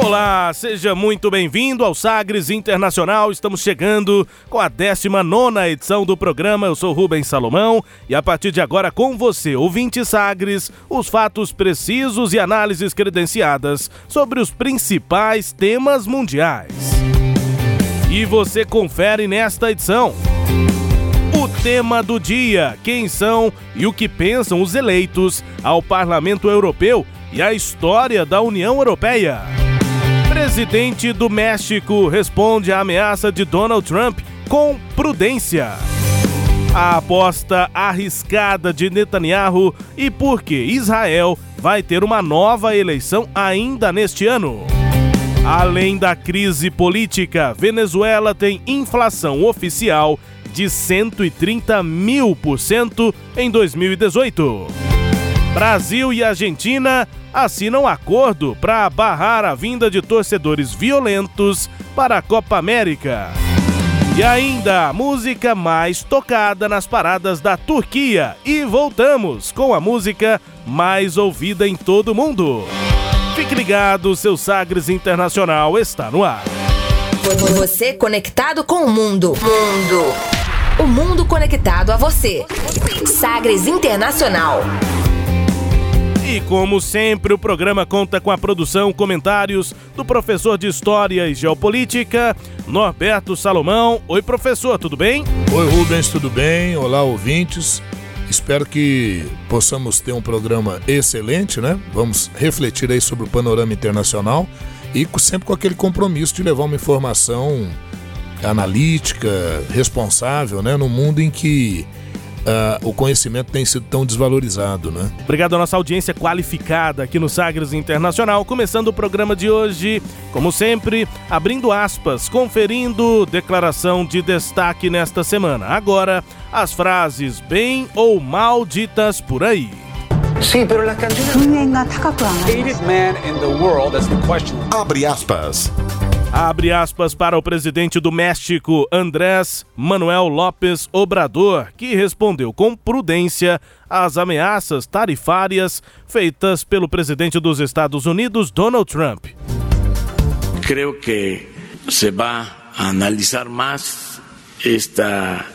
Olá, seja muito bem-vindo ao Sagres Internacional. Estamos chegando com a 19 edição do programa. Eu sou Rubens Salomão e a partir de agora com você, ouvinte Sagres, os fatos precisos e análises credenciadas sobre os principais temas mundiais. E você confere nesta edição. O tema do dia: quem são e o que pensam os eleitos ao Parlamento Europeu e a história da União Europeia. Presidente do México responde à ameaça de Donald Trump com prudência. A aposta arriscada de Netanyahu e por que Israel vai ter uma nova eleição ainda neste ano. Além da crise política, Venezuela tem inflação oficial de 130 mil por cento em 2018. Brasil e Argentina assinam acordo para barrar a vinda de torcedores violentos para a Copa América. E ainda a música mais tocada nas paradas da Turquia. E voltamos com a música mais ouvida em todo o mundo. Fique ligado, seu Sagres Internacional está no ar. Você conectado com o mundo. Mundo. O mundo conectado a você. Sagres Internacional. E como sempre, o programa conta com a produção, comentários do professor de História e Geopolítica, Norberto Salomão. Oi, professor, tudo bem? Oi, Rubens, tudo bem? Olá, ouvintes. Espero que possamos ter um programa excelente, né? Vamos refletir aí sobre o panorama internacional e sempre com aquele compromisso de levar uma informação analítica, responsável, né? No mundo em que uh, o conhecimento tem sido tão desvalorizado, né? Obrigado à nossa audiência qualificada aqui no Sagres Internacional. Começando o programa de hoje, como sempre, abrindo aspas, conferindo declaração de destaque nesta semana. Agora, as frases bem ou mal ditas por aí. That's the question. Abre aspas. Abre aspas para o presidente do México, Andrés Manuel López Obrador, que respondeu com prudência às ameaças tarifárias feitas pelo presidente dos Estados Unidos, Donald Trump. Creo que se va a analizar más esta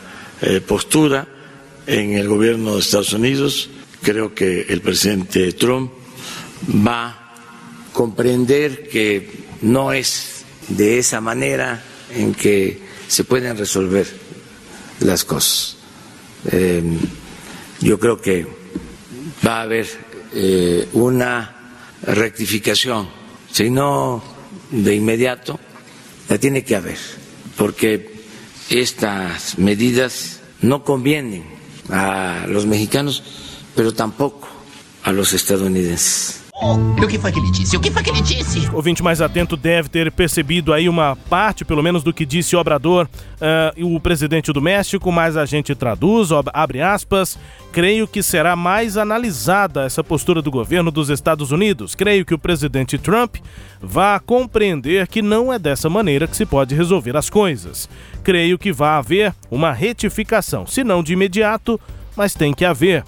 eh, postura en el gobierno de Estados Unidos. Creo que el presidente Trump va a comprender que no es de esa manera en que se pueden resolver las cosas. Eh, yo creo que va a haber eh, una rectificación, si no de inmediato, la tiene que haber, porque estas medidas no convienen a los mexicanos, pero tampoco a los estadounidenses. O que foi que ele disse? O que foi que ele disse? O ouvinte mais atento deve ter percebido aí uma parte, pelo menos, do que disse o Obrador, uh, o presidente do México, mas a gente traduz, abre aspas. Creio que será mais analisada essa postura do governo dos Estados Unidos. Creio que o presidente Trump vá compreender que não é dessa maneira que se pode resolver as coisas. Creio que vai haver uma retificação, se não de imediato, mas tem que haver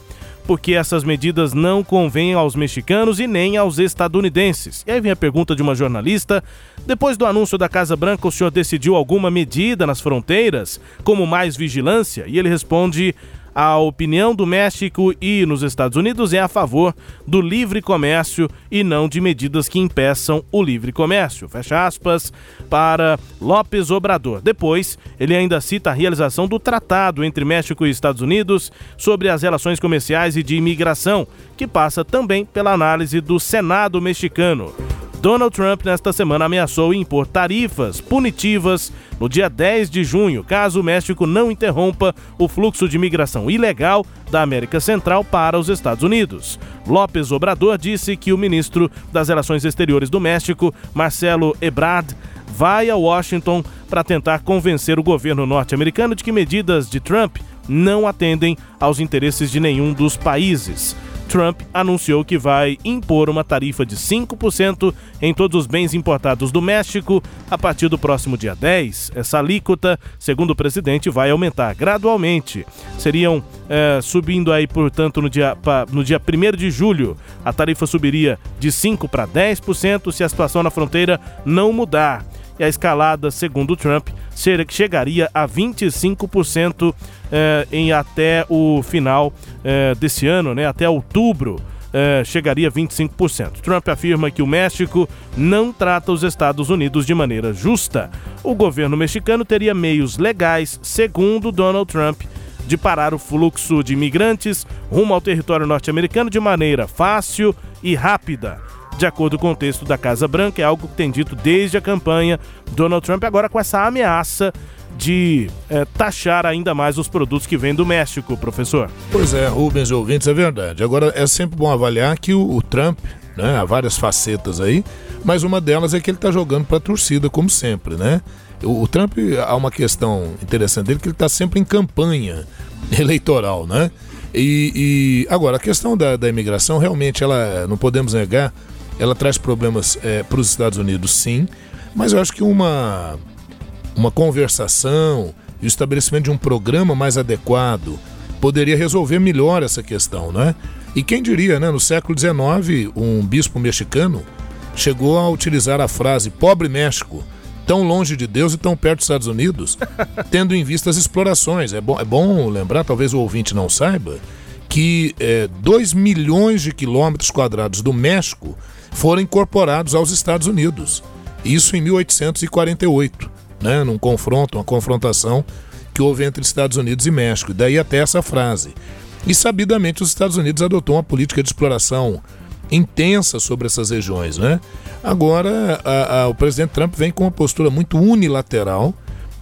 porque essas medidas não convêm aos mexicanos e nem aos estadunidenses. E aí vem a pergunta de uma jornalista: depois do anúncio da Casa Branca, o senhor decidiu alguma medida nas fronteiras, como mais vigilância? E ele responde: a opinião do México e nos Estados Unidos é a favor do livre comércio e não de medidas que impeçam o livre comércio. Fecha aspas para López Obrador. Depois, ele ainda cita a realização do tratado entre México e Estados Unidos sobre as relações comerciais e de imigração, que passa também pela análise do Senado mexicano. Donald Trump, nesta semana, ameaçou impor tarifas punitivas no dia 10 de junho, caso o México não interrompa o fluxo de migração ilegal da América Central para os Estados Unidos. López Obrador disse que o ministro das Relações Exteriores do México, Marcelo Ebrard, vai a Washington para tentar convencer o governo norte-americano de que medidas de Trump não atendem aos interesses de nenhum dos países. Trump anunciou que vai impor uma tarifa de 5% em todos os bens importados do México a partir do próximo dia 10. Essa alíquota, segundo o presidente, vai aumentar gradualmente. Seriam é, subindo aí, portanto, no dia, no dia 1 de julho, a tarifa subiria de 5% para 10% se a situação na fronteira não mudar e a escalada, segundo Trump, chegaria a 25% eh, em até o final eh, desse ano, né, até outubro. Eh, chegaria a 25%. Trump afirma que o México não trata os Estados Unidos de maneira justa. O governo mexicano teria meios legais, segundo Donald Trump, de parar o fluxo de imigrantes rumo ao território norte-americano de maneira fácil e rápida. De acordo com o texto da Casa Branca, é algo que tem dito desde a campanha Donald Trump, agora com essa ameaça de é, taxar ainda mais os produtos que vêm do México, professor. Pois é, Rubens ouvintes, é verdade. Agora, é sempre bom avaliar que o, o Trump, né, há várias facetas aí, mas uma delas é que ele está jogando para a torcida, como sempre, né? O, o, Trump, há uma questão interessante dele, que ele está sempre em campanha eleitoral, né? E, e agora, a questão da, da imigração, realmente, ela não podemos negar ela traz problemas é, para os Estados Unidos, sim, mas eu acho que uma, uma conversação e o estabelecimento de um programa mais adequado poderia resolver melhor essa questão, né? E quem diria, né? No século XIX, um bispo mexicano chegou a utilizar a frase pobre México, tão longe de Deus e tão perto dos Estados Unidos, tendo em vista as explorações. É bom, é bom lembrar, talvez o ouvinte não saiba, que 2 é, milhões de quilômetros quadrados do México foram incorporados aos Estados Unidos. Isso em 1848, né, num confronto, uma confrontação que houve entre Estados Unidos e México. Daí até essa frase. E sabidamente os Estados Unidos adotou uma política de exploração intensa sobre essas regiões, né? Agora a, a, o presidente Trump vem com uma postura muito unilateral,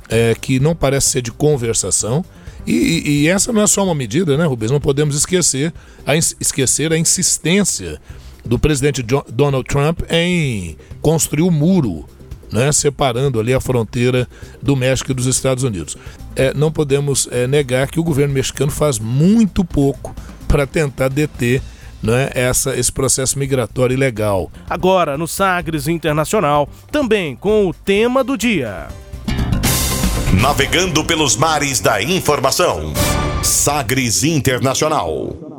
é, que não parece ser de conversação. E, e, essa não é só uma medida, né, Rubens? Não podemos esquecer a, esquecer a insistência do presidente Donald Trump em construir o um muro, né, separando ali a fronteira do México e dos Estados Unidos. É, não podemos é, negar que o governo mexicano faz muito pouco para tentar deter né, essa, esse processo migratório ilegal. Agora, no Sagres Internacional, também com o tema do dia. Navegando pelos mares da informação. Sagres Internacional.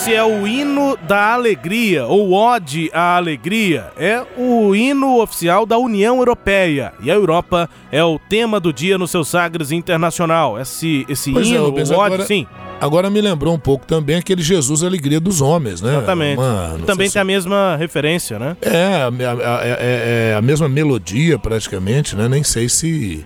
Esse é o hino da alegria, ou ode à alegria. É o hino oficial da União Europeia. E a Europa é o tema do dia no seu Sagres Internacional. Esse, esse pois é, hino, é, o ode, agora... sim. Agora me lembrou um pouco também aquele Jesus Alegria dos Homens, né? Exatamente. Uma, também se... tem a mesma referência, né? É, a, a, é, é a mesma melodia praticamente, né? Nem sei se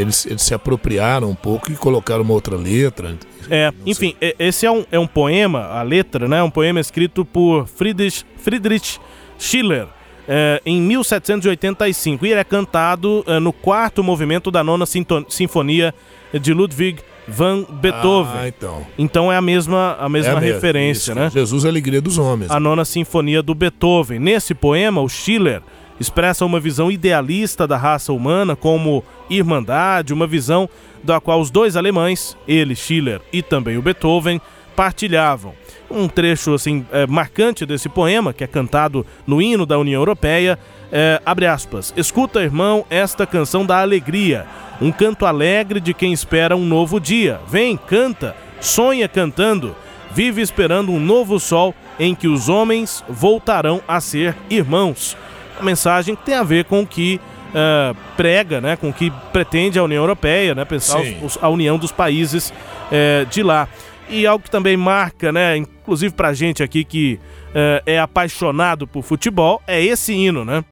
eles, eles se apropriaram um pouco e colocaram uma outra letra. É, enfim, esse é um, é um poema, a letra, né? Um poema escrito por Friedrich, Friedrich Schiller. É, em 1785 e ele é cantado é, no quarto movimento da nona sinfonia de Ludwig van Beethoven. Ah, então. Então é a mesma, a mesma é referência, né? Jesus a alegria dos homens. A nona sinfonia do Beethoven. Nesse poema, o Schiller expressa uma visão idealista da raça humana como irmandade, uma visão da qual os dois alemães, ele, Schiller e também o Beethoven, partilhavam. Um trecho assim é, marcante desse poema, que é cantado no hino da União Europeia, é, abre aspas, escuta, irmão, esta canção da alegria, um canto alegre de quem espera um novo dia. Vem, canta, sonha cantando, vive esperando um novo sol em que os homens voltarão a ser irmãos. Mensagem que tem a ver com o que uh, prega, né, com o que pretende a União Europeia, né, pensar os, a união dos países uh, de lá. E algo que também marca, né, inclusive pra gente aqui que uh, é apaixonado por futebol, é esse hino, né?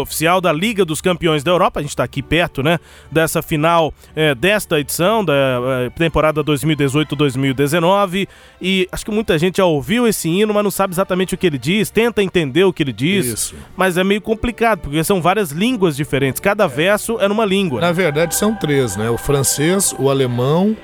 Oficial da Liga dos Campeões da Europa. A gente está aqui perto, né, dessa final é, desta edição da é, temporada 2018-2019 e acho que muita gente já ouviu esse hino, mas não sabe exatamente o que ele diz, tenta entender o que ele diz, Isso. mas é meio complicado porque são várias línguas diferentes. Cada é. verso é numa língua. Na verdade são três, né? O francês, o alemão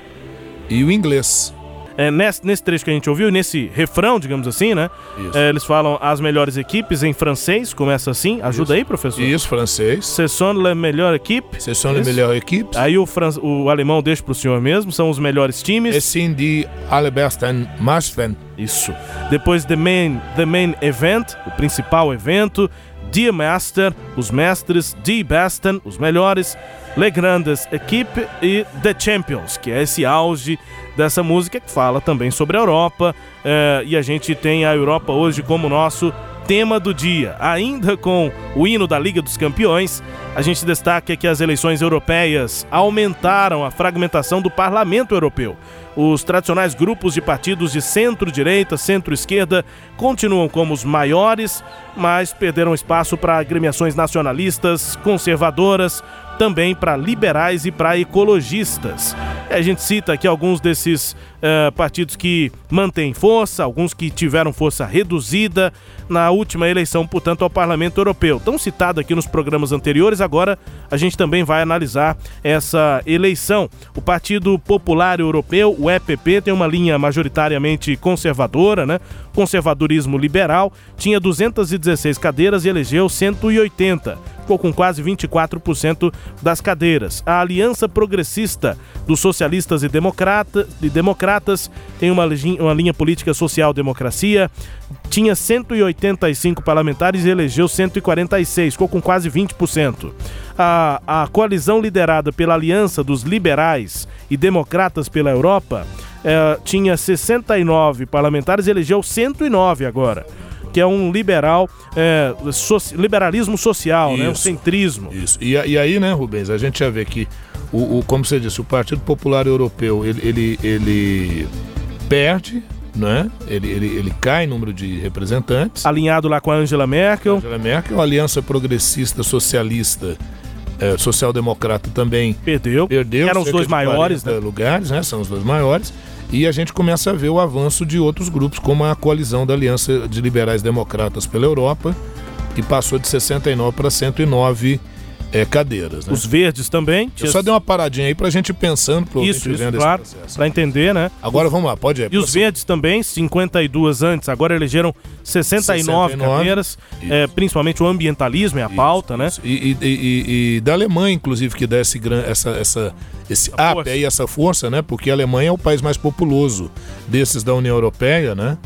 e o inglês é, nesse, nesse trecho que a gente ouviu, nesse refrão, digamos assim, né? É, eles falam as melhores equipes em francês, começa assim. Ajuda Isso. aí, professor. Isso, francês. Ce sont les meilleures équipes. Ce sont les meilleures équipes. Aí o, fran... o alemão deixa pro senhor mesmo, são os melhores times. E sim de allerbesten Machten. Isso. Depois the main, the main event, o principal evento. Die Master, os mestres. Die Besten, os melhores. Le Grandes Equipe e The Champions, que é esse auge dessa música que fala também sobre a Europa. É, e a gente tem a Europa hoje como nosso tema do dia. Ainda com o hino da Liga dos Campeões, a gente destaca que as eleições europeias aumentaram a fragmentação do parlamento europeu. Os tradicionais grupos de partidos de centro-direita, centro-esquerda continuam como os maiores, mas perderam espaço para agremiações nacionalistas, conservadoras, também para liberais e para ecologistas. A gente cita aqui alguns desses uh, partidos que mantêm força, alguns que tiveram força reduzida na última eleição, portanto, ao Parlamento Europeu. Tão citado aqui nos programas anteriores, agora a gente também vai analisar essa eleição. O Partido Popular Europeu, o EPP, tem uma linha majoritariamente conservadora, né? Conservadorismo liberal, tinha 216 cadeiras e elegeu 180 ficou com quase 24% das cadeiras. A Aliança Progressista dos Socialistas e, Democrata, e Democratas tem uma, uma linha política social-democracia, tinha 185 parlamentares e elegeu 146, ficou com quase 20%. A, a coalizão liderada pela Aliança dos Liberais e Democratas pela Europa eh, tinha 69 parlamentares e elegeu 109 agora que é um liberal, é, so, liberalismo social, isso, né? Um centrismo. Isso. E, e, aí, né, Rubens, a gente já vê que, o, o, como você disse, o Partido Popular Europeu, ele, ele, ele perde né? Ele, ele, ele cai em número de representantes. Alinhado lá com a Angela Merkel. Angela Merkel, a Aliança Progressista Socialista, é, Social-Democrata também perdeu. Perdeu. Eram os dois maiores, né? lugares, né? São os dois maiores. E a gente começa a ver o avanço de outros grupos, como a coalizão da Aliança de Liberais Democratas pela Europa, que passou de 69 para 109 é, cadeiras. Né? Os verdes também. Eu só dei uma paradinha aí pra gente ir pensando pro Isso, isso claro, pra entender, né? Agora vamos lá, pode ir. E os verdes também, 52 antes, agora elegeram 69, 69 cadeiras, é, principalmente o ambientalismo é a isso, pauta, né? E, e, e, e, da Alemanha, inclusive, que dá esse, essa, essa, esse a up força. aí, essa força, né? Porque a Alemanha é o país mais populoso desses da União Europeia, né?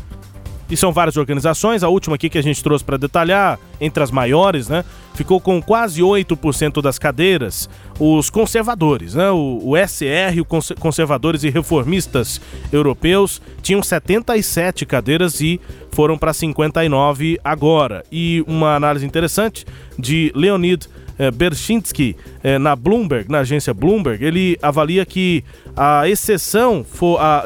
E são várias organizações, a última aqui que a gente trouxe para detalhar, entre as maiores, né? Ficou com quase 8% das cadeiras, os conservadores, né? O, o SR, o Conservadores e Reformistas Europeus, tinham 77 cadeiras e foram para 59 agora. E uma análise interessante de Leonid eh, Berchinski eh, na Bloomberg, na agência Bloomberg, ele avalia que a exceção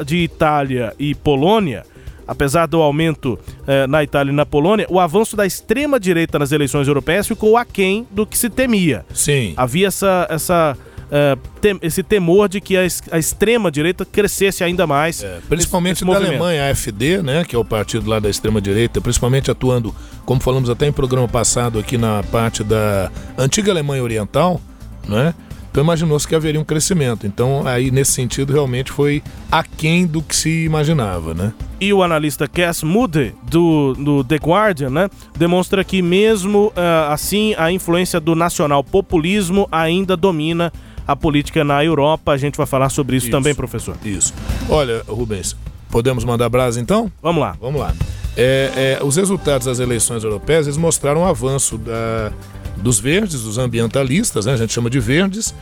de Itália e Polônia Apesar do aumento eh, na Itália e na Polônia, o avanço da extrema-direita nas eleições europeias ficou aquém do que se temia. Sim. Havia essa, essa uh, tem, esse temor de que a, a extrema-direita crescesse ainda mais. É, principalmente nesse da Alemanha, a AfD, né, que é o partido lá da extrema-direita, principalmente atuando, como falamos até em programa passado aqui na parte da antiga Alemanha Oriental, né? Então imaginou-se que haveria um crescimento. Então aí nesse sentido realmente foi aquém do que se imaginava, né? E o analista Cass Moody do, do The Guardian, né, demonstra que mesmo uh, assim a influência do nacional populismo ainda domina a política na Europa. A gente vai falar sobre isso, isso também, professor. Isso. Olha, Rubens, podemos mandar brasa então? Vamos lá. Vamos lá. É, é, os resultados das eleições europeias eles mostraram um avanço da, dos verdes, dos ambientalistas, né, a gente chama de verdes,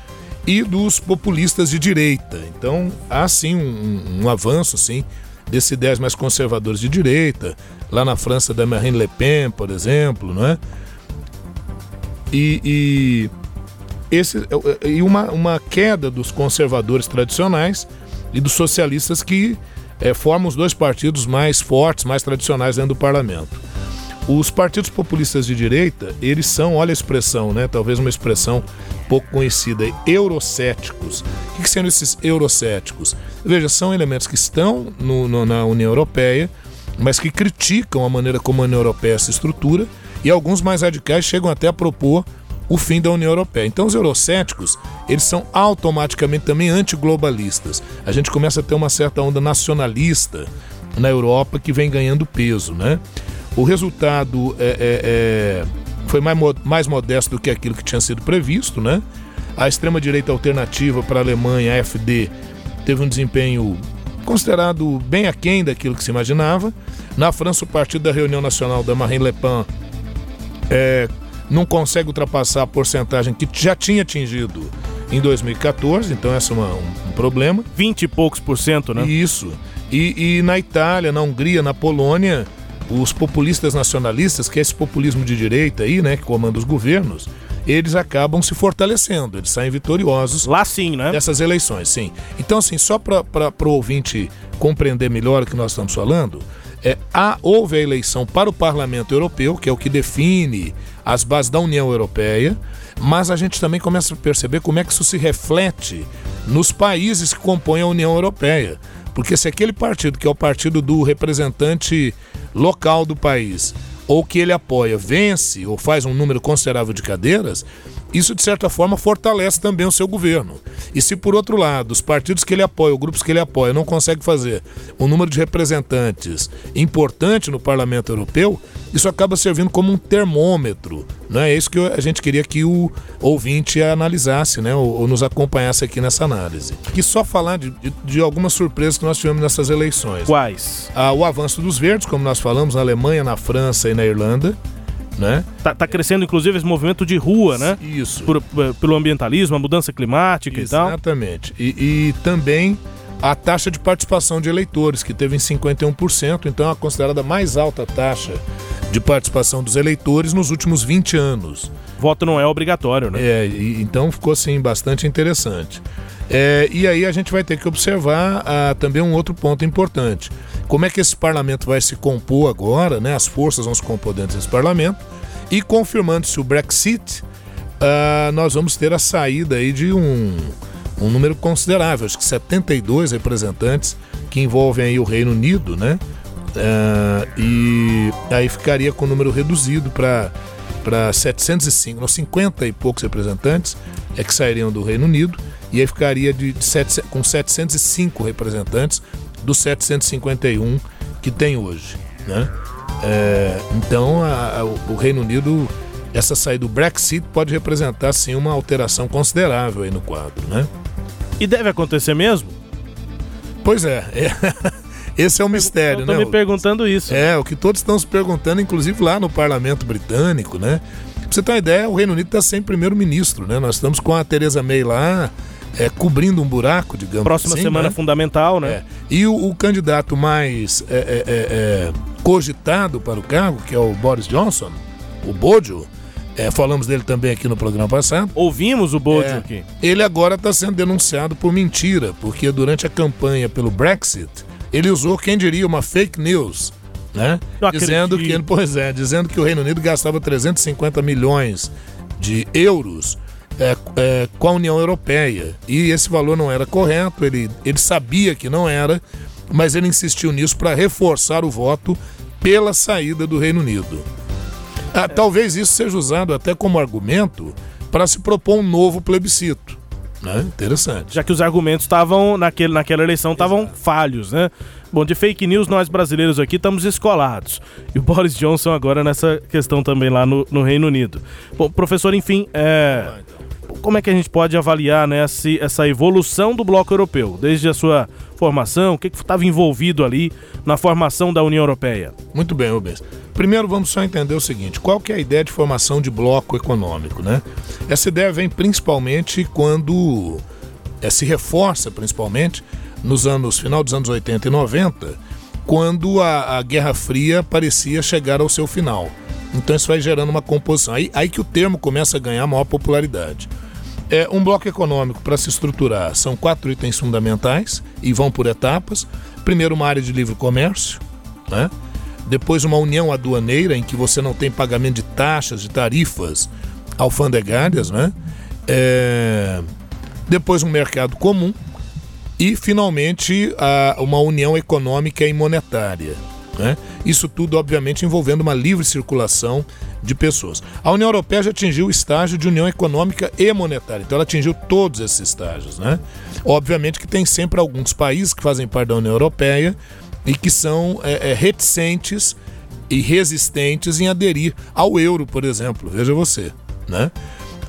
e dos populistas de direita. Então há sim um, um avanço sim, desses ideias mais conservadores de direita, lá na França da Marine Le Pen, por exemplo, não é? E, e, esse, e uma, uma queda dos conservadores tradicionais e dos socialistas que é, formam os dois partidos mais fortes, mais tradicionais dentro do parlamento. Os partidos populistas de direita, eles são, olha a expressão, né? Talvez uma expressão pouco conhecida, eurocéticos. O que, que são esses eurocéticos? Veja, são elementos que estão no, no, na União Europeia, mas que criticam a maneira como a União Europeia se estrutura, e alguns mais radicais chegam até a propor o fim da União Europeia. Então os eurocéticos, eles são automaticamente também antiglobalistas. A gente começa a ter uma certa onda nacionalista na Europa que vem ganhando peso, né? O resultado é, é, é, foi mais, mais modesto do que aquilo que tinha sido previsto, né? A extrema-direita alternativa para a Alemanha, a AfD, teve um desempenho considerado bem aquém daquilo que se imaginava. Na França, o partido da Reunião Nacional da Marine Le Pen é, não consegue ultrapassar a porcentagem que já tinha atingido em 2014, então esse é uma, um, um, problema. 20 e poucos por cento, né? Isso. E, e na Itália, na Hungria, na Polônia, os populistas nacionalistas, que é esse populismo de direita aí, né, que comanda os governos, eles acabam se fortalecendo, eles saem vitoriosos. Lá sim, né? Dessas eleições, sim. Então, assim, só para o ouvinte compreender melhor o que nós estamos falando, é, há, houve a eleição para o Parlamento Europeu, que é o que define as bases da União Europeia, mas a gente também começa a perceber como é que isso se reflete nos países que compõem a União Europeia. Porque se aquele partido, que é o partido do representante local do país, ou que ele apoia, vence ou faz um número considerável de cadeiras, isso de certa forma fortalece também o seu governo. E se por outro lado, os partidos que ele apoia, os grupos que ele apoia, não conseguem fazer um número de representantes importante no Parlamento Europeu, isso acaba servindo como um termômetro. Né? É isso que a gente queria que o ouvinte analisasse, né? ou, ou nos acompanhasse aqui nessa análise. E só falar de, de, de, algumas surpresas que nós tivemos nessas eleições. Quais? Ah, o avanço dos verdes, como nós falamos, na Alemanha, na França e na Irlanda né? Tá, tá, crescendo, inclusive, esse movimento de rua, né? Isso. Por, eh, pelo ambientalismo, a mudança climática Exatamente. e tal. Exatamente. E também a taxa de participação de eleitores, que teve em 51%, então é a considerada mais alta taxa de participação dos eleitores nos últimos 20 anos. Voto não é obrigatório, né? É, e, então ficou assim bastante interessante. É, e aí a gente vai ter que observar ah, também um outro ponto importante. Como é que esse parlamento vai se compor agora, né? As forças vão se compor dentro desse parlamento. E confirmando-se o Brexit, ah, nós vamos ter a saída aí de um, um número considerável, acho que 72 representantes que envolvem aí o Reino Unido, né? Ah, e aí ficaria com o número reduzido para para 705, 50 e poucos representantes é que sairiam do Reino Unido e aí ficaria de, de sete, com 705 representantes dos 751 que tem hoje. Né? É, então, a, a, o Reino Unido, essa saída do Brexit pode representar sim uma alteração considerável aí no quadro. Né? E deve acontecer mesmo? Pois é. é. Esse é o mistério, eu né? me perguntando isso. É, o que todos estão se perguntando, inclusive lá no parlamento britânico, né? Pra você ter uma ideia, o Reino Unido está sem primeiro-ministro, né? Nós estamos com a Theresa May lá, é, cobrindo um buraco, digamos Próxima assim, semana né? fundamental, né? É. E o, o, candidato mais é, é, é, é, cogitado para o cargo, que é o Boris Johnson, o Bojo, falamos dele também aqui no programa passado. Ouvimos o Bojo aqui. Ele agora está sendo denunciado por mentira, porque durante a campanha pelo Brexit, ele usou, quem diria, uma fake news. Né? Dizendo que, pois é, dizendo que o Reino Unido gastava 350 milhões de euros é, é, com a União Europeia. E esse valor não era correto, ele, ele sabia que não era, mas ele insistiu nisso para reforçar o voto pela saída do Reino Unido. Ah, talvez isso seja usado até como argumento para se propor um novo plebiscito. Né? Interessante. Já que os argumentos estavam naquele, naquela eleição estavam falhos, né? Bom, de fake news, nós brasileiros aqui estamos escolados. E o Boris Johnson agora nessa questão também lá no, no Reino Unido. Bom, professor, enfim, é, como é que a gente pode avaliar né, essa evolução do bloco europeu, desde a sua formação, o que estava envolvido ali na formação da União Europeia? Muito bem, Rubens. Primeiro vamos só entender o seguinte, qual que é a ideia de formação de bloco econômico, né? Essa ideia vem principalmente quando é, se reforça principalmente nos anos final dos anos 80 e 90, quando a, a Guerra Fria parecia chegar ao seu final. Então isso vai gerando uma composição. Aí, aí que o termo começa a ganhar maior popularidade. É um bloco econômico para se estruturar são quatro itens fundamentais e vão por etapas. Primeiro, uma área de livre comércio, né? depois, uma união aduaneira em que você não tem pagamento de taxas, de tarifas alfandegárias, né? É... depois, um mercado comum e, finalmente, a... uma união econômica e monetária. Né? Isso tudo, obviamente, envolvendo uma livre circulação de pessoas. A União Europeia já atingiu o estágio de união econômica e monetária, então ela atingiu todos esses estágios. Né? Obviamente que tem sempre alguns países que fazem parte da União Europeia e que são é, é, reticentes e resistentes em aderir ao euro, por exemplo. Veja você. Né?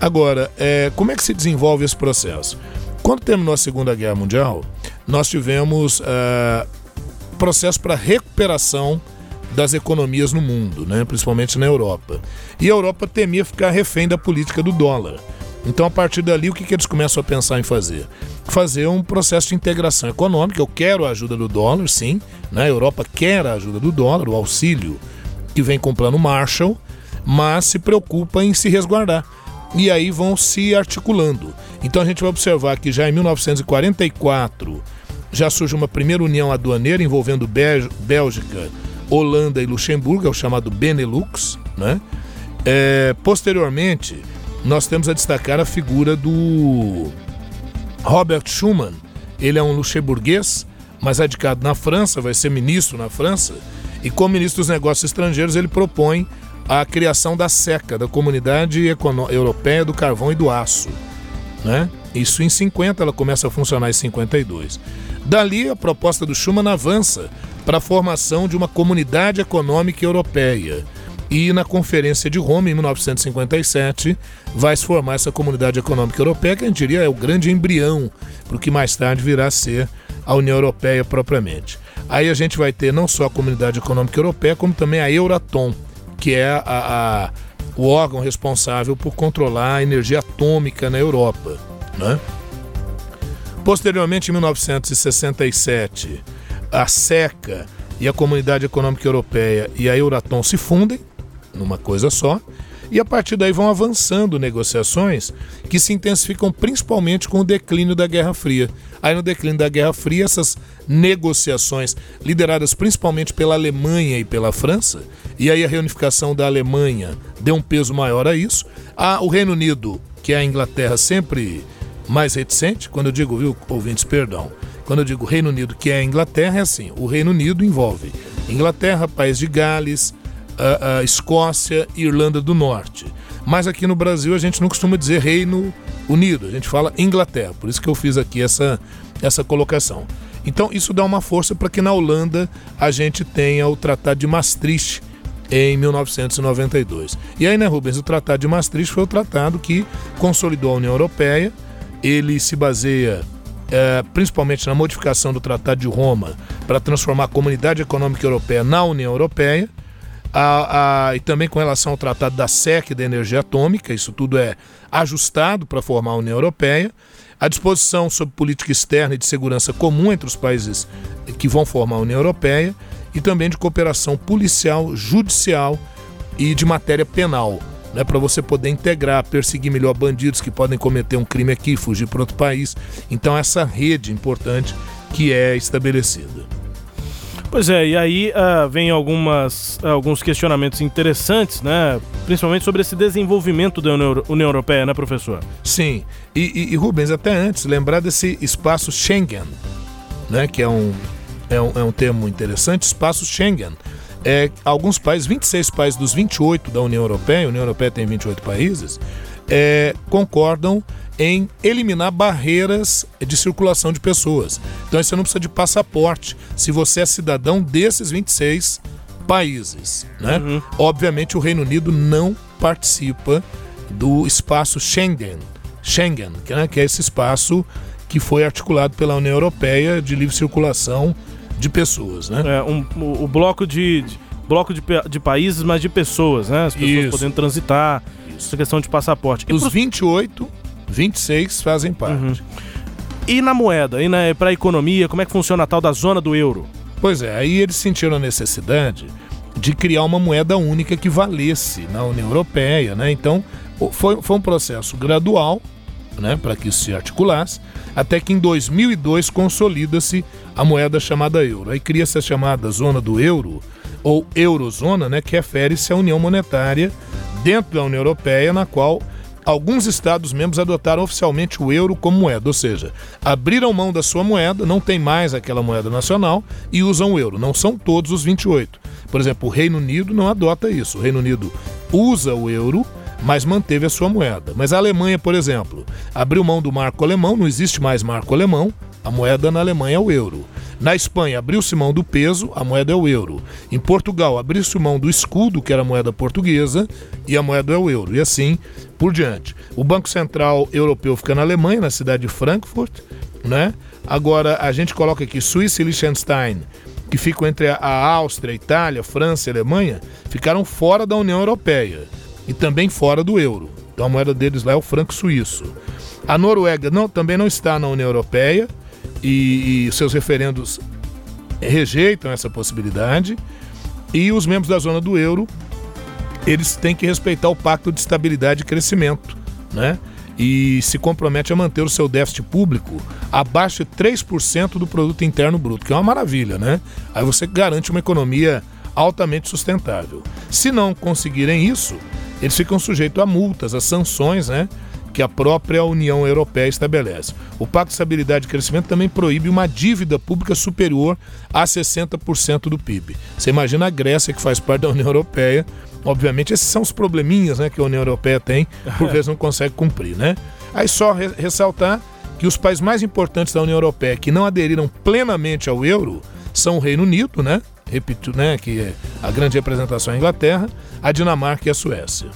Agora, é, como é que se desenvolve esse processo? Quando terminou a Segunda Guerra Mundial, nós tivemos uh, processo para recuperação das economias no mundo, né? principalmente na Europa. E a Europa temia ficar refém da política do dólar. Então, a partir dali, o que, que eles começam a pensar em fazer? Fazer um processo de integração econômica. Eu quero a ajuda do dólar, sim. Né? A Europa quer a ajuda do dólar, o auxílio que vem com o plano Marshall, mas se preocupa em se resguardar. E aí vão se articulando. Então, a gente vai observar que já em 1944 já surge uma primeira união aduaneira envolvendo Bélgica, Holanda e Luxemburgo, é o chamado Benelux. Né? É, posteriormente, nós temos a destacar a figura do Robert Schuman. Ele é um luxemburguês, mas radicado na França, vai ser ministro na França, e como ministro dos Negócios Estrangeiros ele propõe a criação da SECA, da Comunidade Europeia do Carvão e do Aço. Né? Isso em 50, ela começa a funcionar em 52. Dali, a proposta do Schuman avança para a formação de uma comunidade econômica europeia. E na Conferência de Roma, em 1957, vai se formar essa comunidade econômica europeia, que a gente diria é o grande embrião para o que mais tarde virá a ser a União Europeia propriamente. Aí a gente vai ter não só a Comunidade Econômica Europeia, como também a Euratom, que é a, a, o órgão responsável por controlar a energia atômica na Europa. Né? Posteriormente, em 1967, a SECA e a Comunidade Econômica Europeia e a Euratom se fundem numa coisa só, e a partir daí vão avançando negociações que se intensificam principalmente com o declínio da Guerra Fria. Aí no declínio da Guerra Fria, essas negociações, lideradas principalmente pela Alemanha e pela França, e aí a reunificação da Alemanha deu um peso maior a isso. O Reino Unido, que é a Inglaterra sempre mais reticente, quando eu digo, viu, ouvintes, perdão, quando eu digo Reino Unido, que é a Inglaterra, é assim: o Reino Unido envolve Inglaterra, País de Gales, a, a Escócia e Irlanda do Norte. Mas aqui no Brasil a gente não costuma dizer Reino Unido, a gente fala Inglaterra, por isso que eu fiz aqui essa, essa colocação. Então isso dá uma força para que na Holanda a gente tenha o Tratado de Maastricht em 1992. E aí, né, Rubens, o Tratado de Maastricht foi o tratado que consolidou a União Europeia. Ele se baseia é, principalmente na modificação do Tratado de Roma para transformar a Comunidade Econômica Europeia na União Europeia, a, a, e também com relação ao Tratado da SEC da energia atômica, isso tudo é ajustado para formar a União Europeia, a disposição sobre política externa e de segurança comum entre os países que vão formar a União Europeia e também de cooperação policial, judicial e de matéria penal né, para você poder integrar, perseguir melhor bandidos que podem cometer um crime aqui, fugir para outro país. Então essa rede importante que é estabelecida. Pois é, e aí uh, vem algumas, alguns questionamentos interessantes, né? Principalmente sobre esse desenvolvimento da União Europeia, né, professor? Sim. E, e, e Rubens, até antes, lembrar desse espaço Schengen, né? Que é um, é um, é um termo interessante, espaço Schengen. É, alguns países, 26 países dos 28 da União Europeia, a União Europeia tem 28 países, é, concordam em eliminar barreiras de circulação de pessoas. Então você não precisa de passaporte se você é cidadão desses 26 países. Né? Uhum. Obviamente o Reino Unido não participa do espaço Schengen, Schengen, que, né, que é esse espaço que foi articulado pela União Europeia de livre circulação de pessoas. Né? É, um, o, o bloco de, de bloco de, de, países, mas de pessoas, né? As pessoas Isso. podendo transitar, Isso. essa questão de passaporte. Os pros... 28 26 fazem parte. Uhum. E na moeda, e para a economia, como é que funciona a tal da zona do euro? Pois é, aí eles sentiram a necessidade de criar uma moeda única que valesse na União Europeia, né? Então, foi, foi um processo gradual, né, para que isso se articulasse, até que em 2002 consolida-se a moeda chamada euro. Aí cria-se a chamada zona do euro, ou eurozona, né, que refere-se à união monetária dentro da União Europeia, na qual alguns Estados-membros adotaram oficialmente o euro como moeda, ou seja, abriram mão da sua moeda, não tem mais aquela moeda nacional e usam o euro. Não são todos os 28. Por exemplo, o Reino Unido não adota isso. O Reino Unido usa o euro, mas manteve a sua moeda. Mas a Alemanha, por exemplo, abriu mão do marco alemão, não existe mais marco alemão, a moeda na Alemanha é o euro. Na Espanha, abriu-se mão do peso, a moeda é o euro. Em Portugal, abriu-se mão do escudo, que era a moeda portuguesa, e a moeda é o euro. E assim por diante. O Banco Central Europeu fica na Alemanha, na cidade de Frankfurt, né? Agora, a gente coloca aqui Suíça e Liechtenstein, que ficam entre a Áustria, Itália, França e Alemanha, ficaram fora da União Europeia e também fora do euro. Então a moeda deles lá é o franco suíço. A Noruega não, também não está na União Europeia e, e seus referendos rejeitam essa possibilidade. E os membros da zona do euro, eles têm que respeitar o pacto de estabilidade e crescimento, né? E se compromete a manter o seu déficit público abaixo de 3% do produto interno bruto, que é uma maravilha, né? Aí você garante uma economia altamente sustentável. Se não conseguirem isso, eles ficam sujeitos a multas, a sanções, né? que a própria União Europeia estabelece. O Pacto de Estabilidade e Crescimento também proíbe uma dívida pública superior a 60% do PIB. Você imagina a Grécia, que faz parte da União Europeia, obviamente esses são os probleminhas né, que a União Europeia tem, por vezes não consegue cumprir. Né? Aí só re ressaltar que os países mais importantes da União Europeia que não aderiram plenamente ao euro são o Reino Unido, né? Repito, né, que é a grande representação é a Inglaterra, a Dinamarca e a Suécia.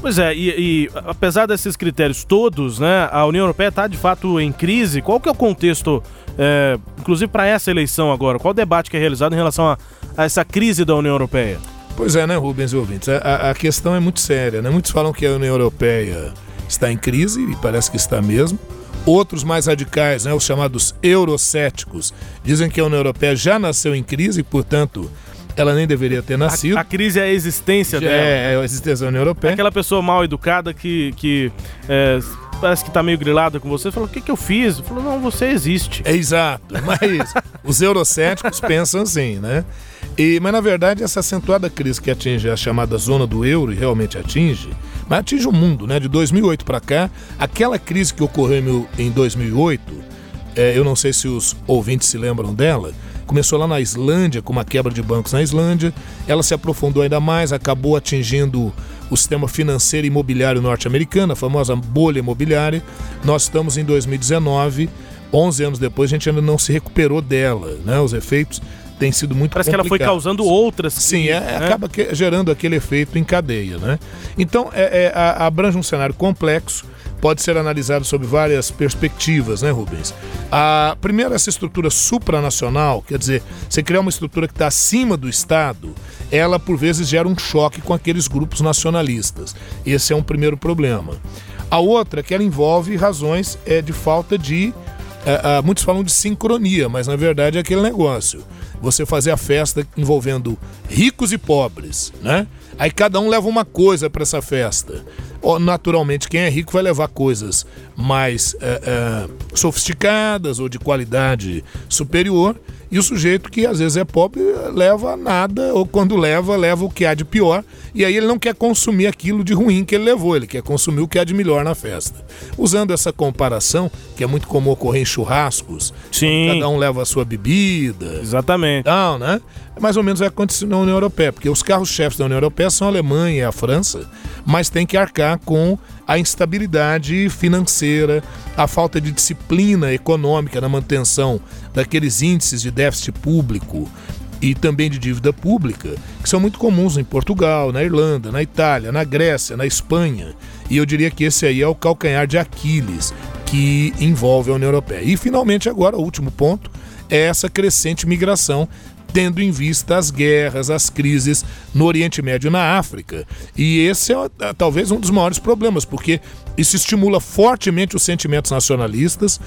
Pois é, e, e apesar desses critérios todos, né, a União Europeia está de fato em crise. Qual que é o contexto, é, inclusive para essa eleição agora? Qual o debate que é realizado em relação a, a essa crise da União Europeia? Pois é, né, Rubens e ouvintes? A, a, questão é muito séria, né? Muitos falam que a União Europeia está em crise, e parece que está mesmo. Outros mais radicais, né, os chamados eurocéticos, dizem que a União Europeia já nasceu em crise e, portanto, ela nem deveria ter nascido. A, a crise é a existência dela. É, é a existência da União Europeia. Aquela pessoa mal educada que, que é, parece que está meio grilada com você, falou: o que, que eu fiz? Falou: não, você existe. É exato, mas os eurocéticos pensam assim, né? E, mas na verdade, essa acentuada crise que atinge a chamada zona do euro, e realmente atinge, mas atinge o mundo, né? De 2008 para cá, aquela crise que ocorreu em 2008, é, eu não sei se os ouvintes se lembram dela, começou lá na Islândia, com uma quebra de bancos na Islândia, ela se aprofundou ainda mais, acabou atingindo o sistema financeiro e imobiliário norte-americano, a famosa bolha imobiliária. Nós estamos em 2019, 11 anos depois, a gente ainda não se recuperou dela, né? Os efeitos tem sido muito Parece que ela foi causando outras. Sim, é, né? acaba que, gerando aquele efeito em cadeia, né? Então, é, é, abrange um cenário complexo, pode ser analisado sob várias perspectivas, né, Rubens? A primeira, essa estrutura supranacional, quer dizer, você criar uma estrutura que está acima do Estado, ela por vezes gera um choque com aqueles grupos nacionalistas. Esse é um primeiro problema. A outra que ela envolve razões é, de falta de. É, é, muitos falam de sincronia, mas na verdade é aquele negócio você fazer a festa envolvendo ricos e pobres, né? Aí cada um leva uma coisa para essa festa. Naturalmente quem é rico vai levar coisas mais é, é, sofisticadas ou de qualidade superior e o sujeito que às vezes é pobre leva nada, ou quando leva, leva o que há de pior, e aí ele não quer consumir aquilo de ruim que ele levou, ele quer consumir o que há de melhor na festa. Usando essa comparação, que é muito comum ocorrer em churrascos, Sim. cada um leva a sua bebida. Exatamente. Tal, né? Mais ou menos vai acontecer na União Europeia, porque os carros-chefes da União Europeia são a Alemanha e a França, mas tem que arcar com a instabilidade financeira, a falta de disciplina econômica na manutenção daqueles índices de déficit público e também de dívida pública, que são muito comuns em Portugal, na Irlanda, na Itália, na Grécia, na Espanha. E eu diria que esse aí é o calcanhar de Aquiles que envolve a União Europeia. E finalmente agora o último ponto é essa crescente migração tendo em vista as guerras, as crises no Oriente Médio e na África. E esse é, é talvez um dos maiores problemas, porque isso estimula fortemente os sentimentos nacionalistas,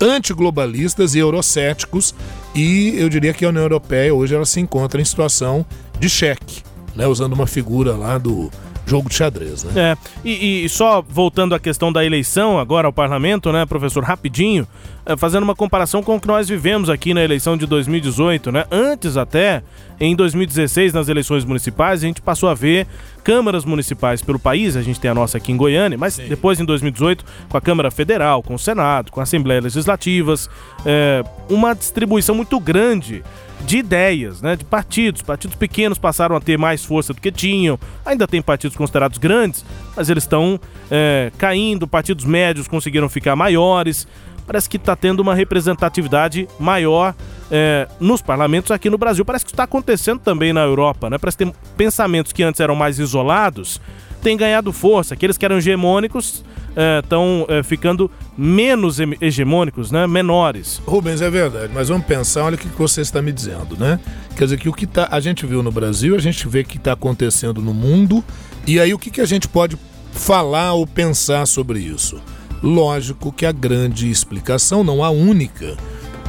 antiglobalistas e eurocéticos, e eu diria que a União Europeia hoje ela se encontra em situação de cheque, né, usando uma figura lá do jogo de xadrez, né? É, e, e, só voltando à questão da eleição agora ao parlamento, né, professor, rapidinho, é, fazendo uma comparação com o que nós vivemos aqui na eleição de 2018, né? Antes até, em 2016, nas eleições municipais, a gente passou a ver câmaras municipais pelo país, a gente tem a nossa aqui em Goiânia, mas Sim. depois em 2018 com a Câmara Federal, com o Senado, com a Assembleia Legislativas, é, uma distribuição muito grande de ideias, né, de partidos. Partidos pequenos passaram a ter mais força do que tinham. Ainda tem partidos considerados grandes, mas eles estão é, caindo. Partidos médios conseguiram ficar maiores. Parece que está tendo uma representatividade maior é, nos parlamentos aqui no Brasil. Parece que está acontecendo também na Europa, né? Parece que pensamentos que antes eram mais isolados têm ganhado força. Aqueles que eram hegemônicos estão é, é, ficando menos hegemônicos, né? menores. Rubens, é verdade, mas vamos pensar, olha o que você está me dizendo, né? Quer dizer que o que tá, a gente viu no Brasil, a gente vê que está acontecendo no mundo, e aí o que, que a gente pode falar ou pensar sobre isso? Lógico que a grande explicação, não a única,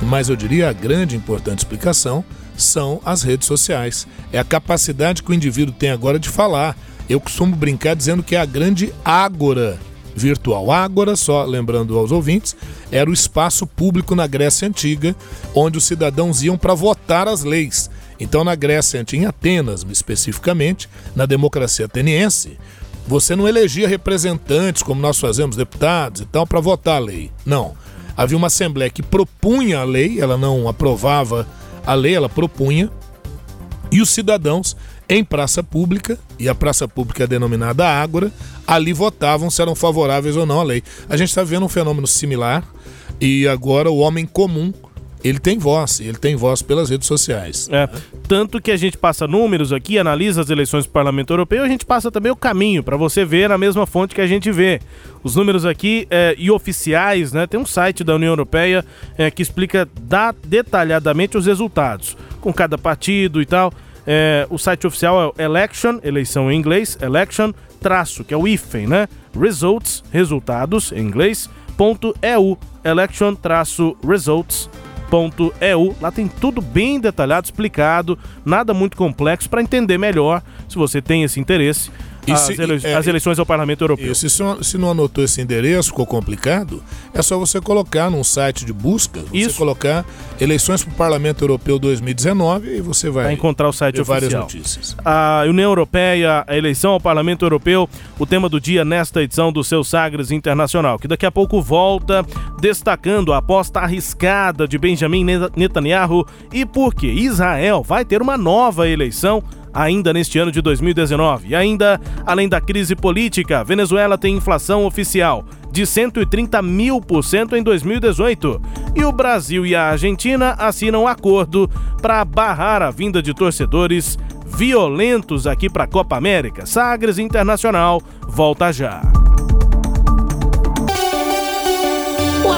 mas eu diria a grande importante explicação, são as redes sociais. É a capacidade que o indivíduo tem agora de falar. Eu costumo brincar dizendo que é a grande ágora virtual. Ágora, só lembrando aos ouvintes, era o espaço público na Grécia Antiga, onde os cidadãos iam para votar as leis. Então, na Grécia Antiga, em Atenas especificamente, na democracia ateniense, você não elegia representantes, como nós fazemos, deputados e tal, para votar a lei. Não. Havia uma assembleia que propunha a lei, ela não aprovava a lei, ela propunha, e os cidadãos em praça pública, e a praça pública é denominada Ágora, ali votavam se eram favoráveis ou não à lei. A gente está vendo um fenômeno similar e agora o homem comum ele tem voz, ele tem voz pelas redes sociais. É, tanto que a gente passa números aqui, analisa as eleições do Parlamento Europeu, a gente passa também o caminho para você ver na mesma fonte que a gente vê. Os números aqui é, e oficiais, né? Tem um site da União Europeia é, que explica da, detalhadamente os resultados, com cada partido e tal. É, o site oficial é Election, eleição em inglês, Election, traço, que é o IFEM, né? Results, resultados, em inglês, ponto EU, election, traço, results, EU. Lá tem tudo bem detalhado, explicado, nada muito complexo para entender melhor, se você tem esse interesse, as, ele, é, as, eleições ao Parlamento Europeu. se, se não anotou esse endereço, ficou complicado, é só você colocar num site de busca, você Isso. colocar eleições para o Parlamento Europeu 2019 e você vai, vai encontrar o site oficial. várias notícias. A União Europeia, a eleição ao Parlamento Europeu, o tema do dia nesta edição do seu Sagres Internacional, que daqui a pouco volta destacando a aposta arriscada de Benjamin Netanyahu e por que Israel vai ter uma nova eleição ainda neste ano de 2019. E ainda, além da crise política, Venezuela tem inflação oficial de 130 mil por cento em 2018. E o Brasil e a Argentina assinam acordo para barrar a vinda de torcedores violentos aqui para a Copa América. Sagres Internacional volta já.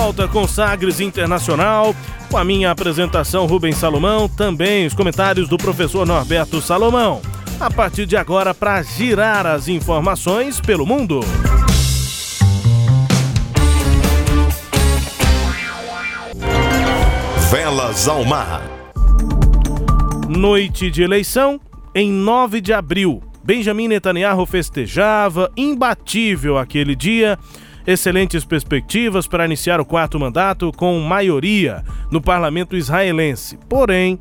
Volta com Sagres Internacional, com a minha apresentação Rubens Salomão, também os comentários do professor Norberto Salomão. A partir de agora, para girar as informações pelo mundo. Velas ao mar. Noite de eleição, em 9 de abril. Benjamin Netanyahu festejava, imbatível aquele dia. Excelentes perspectivas para iniciar o quarto mandato com maioria no parlamento israelense. Porém,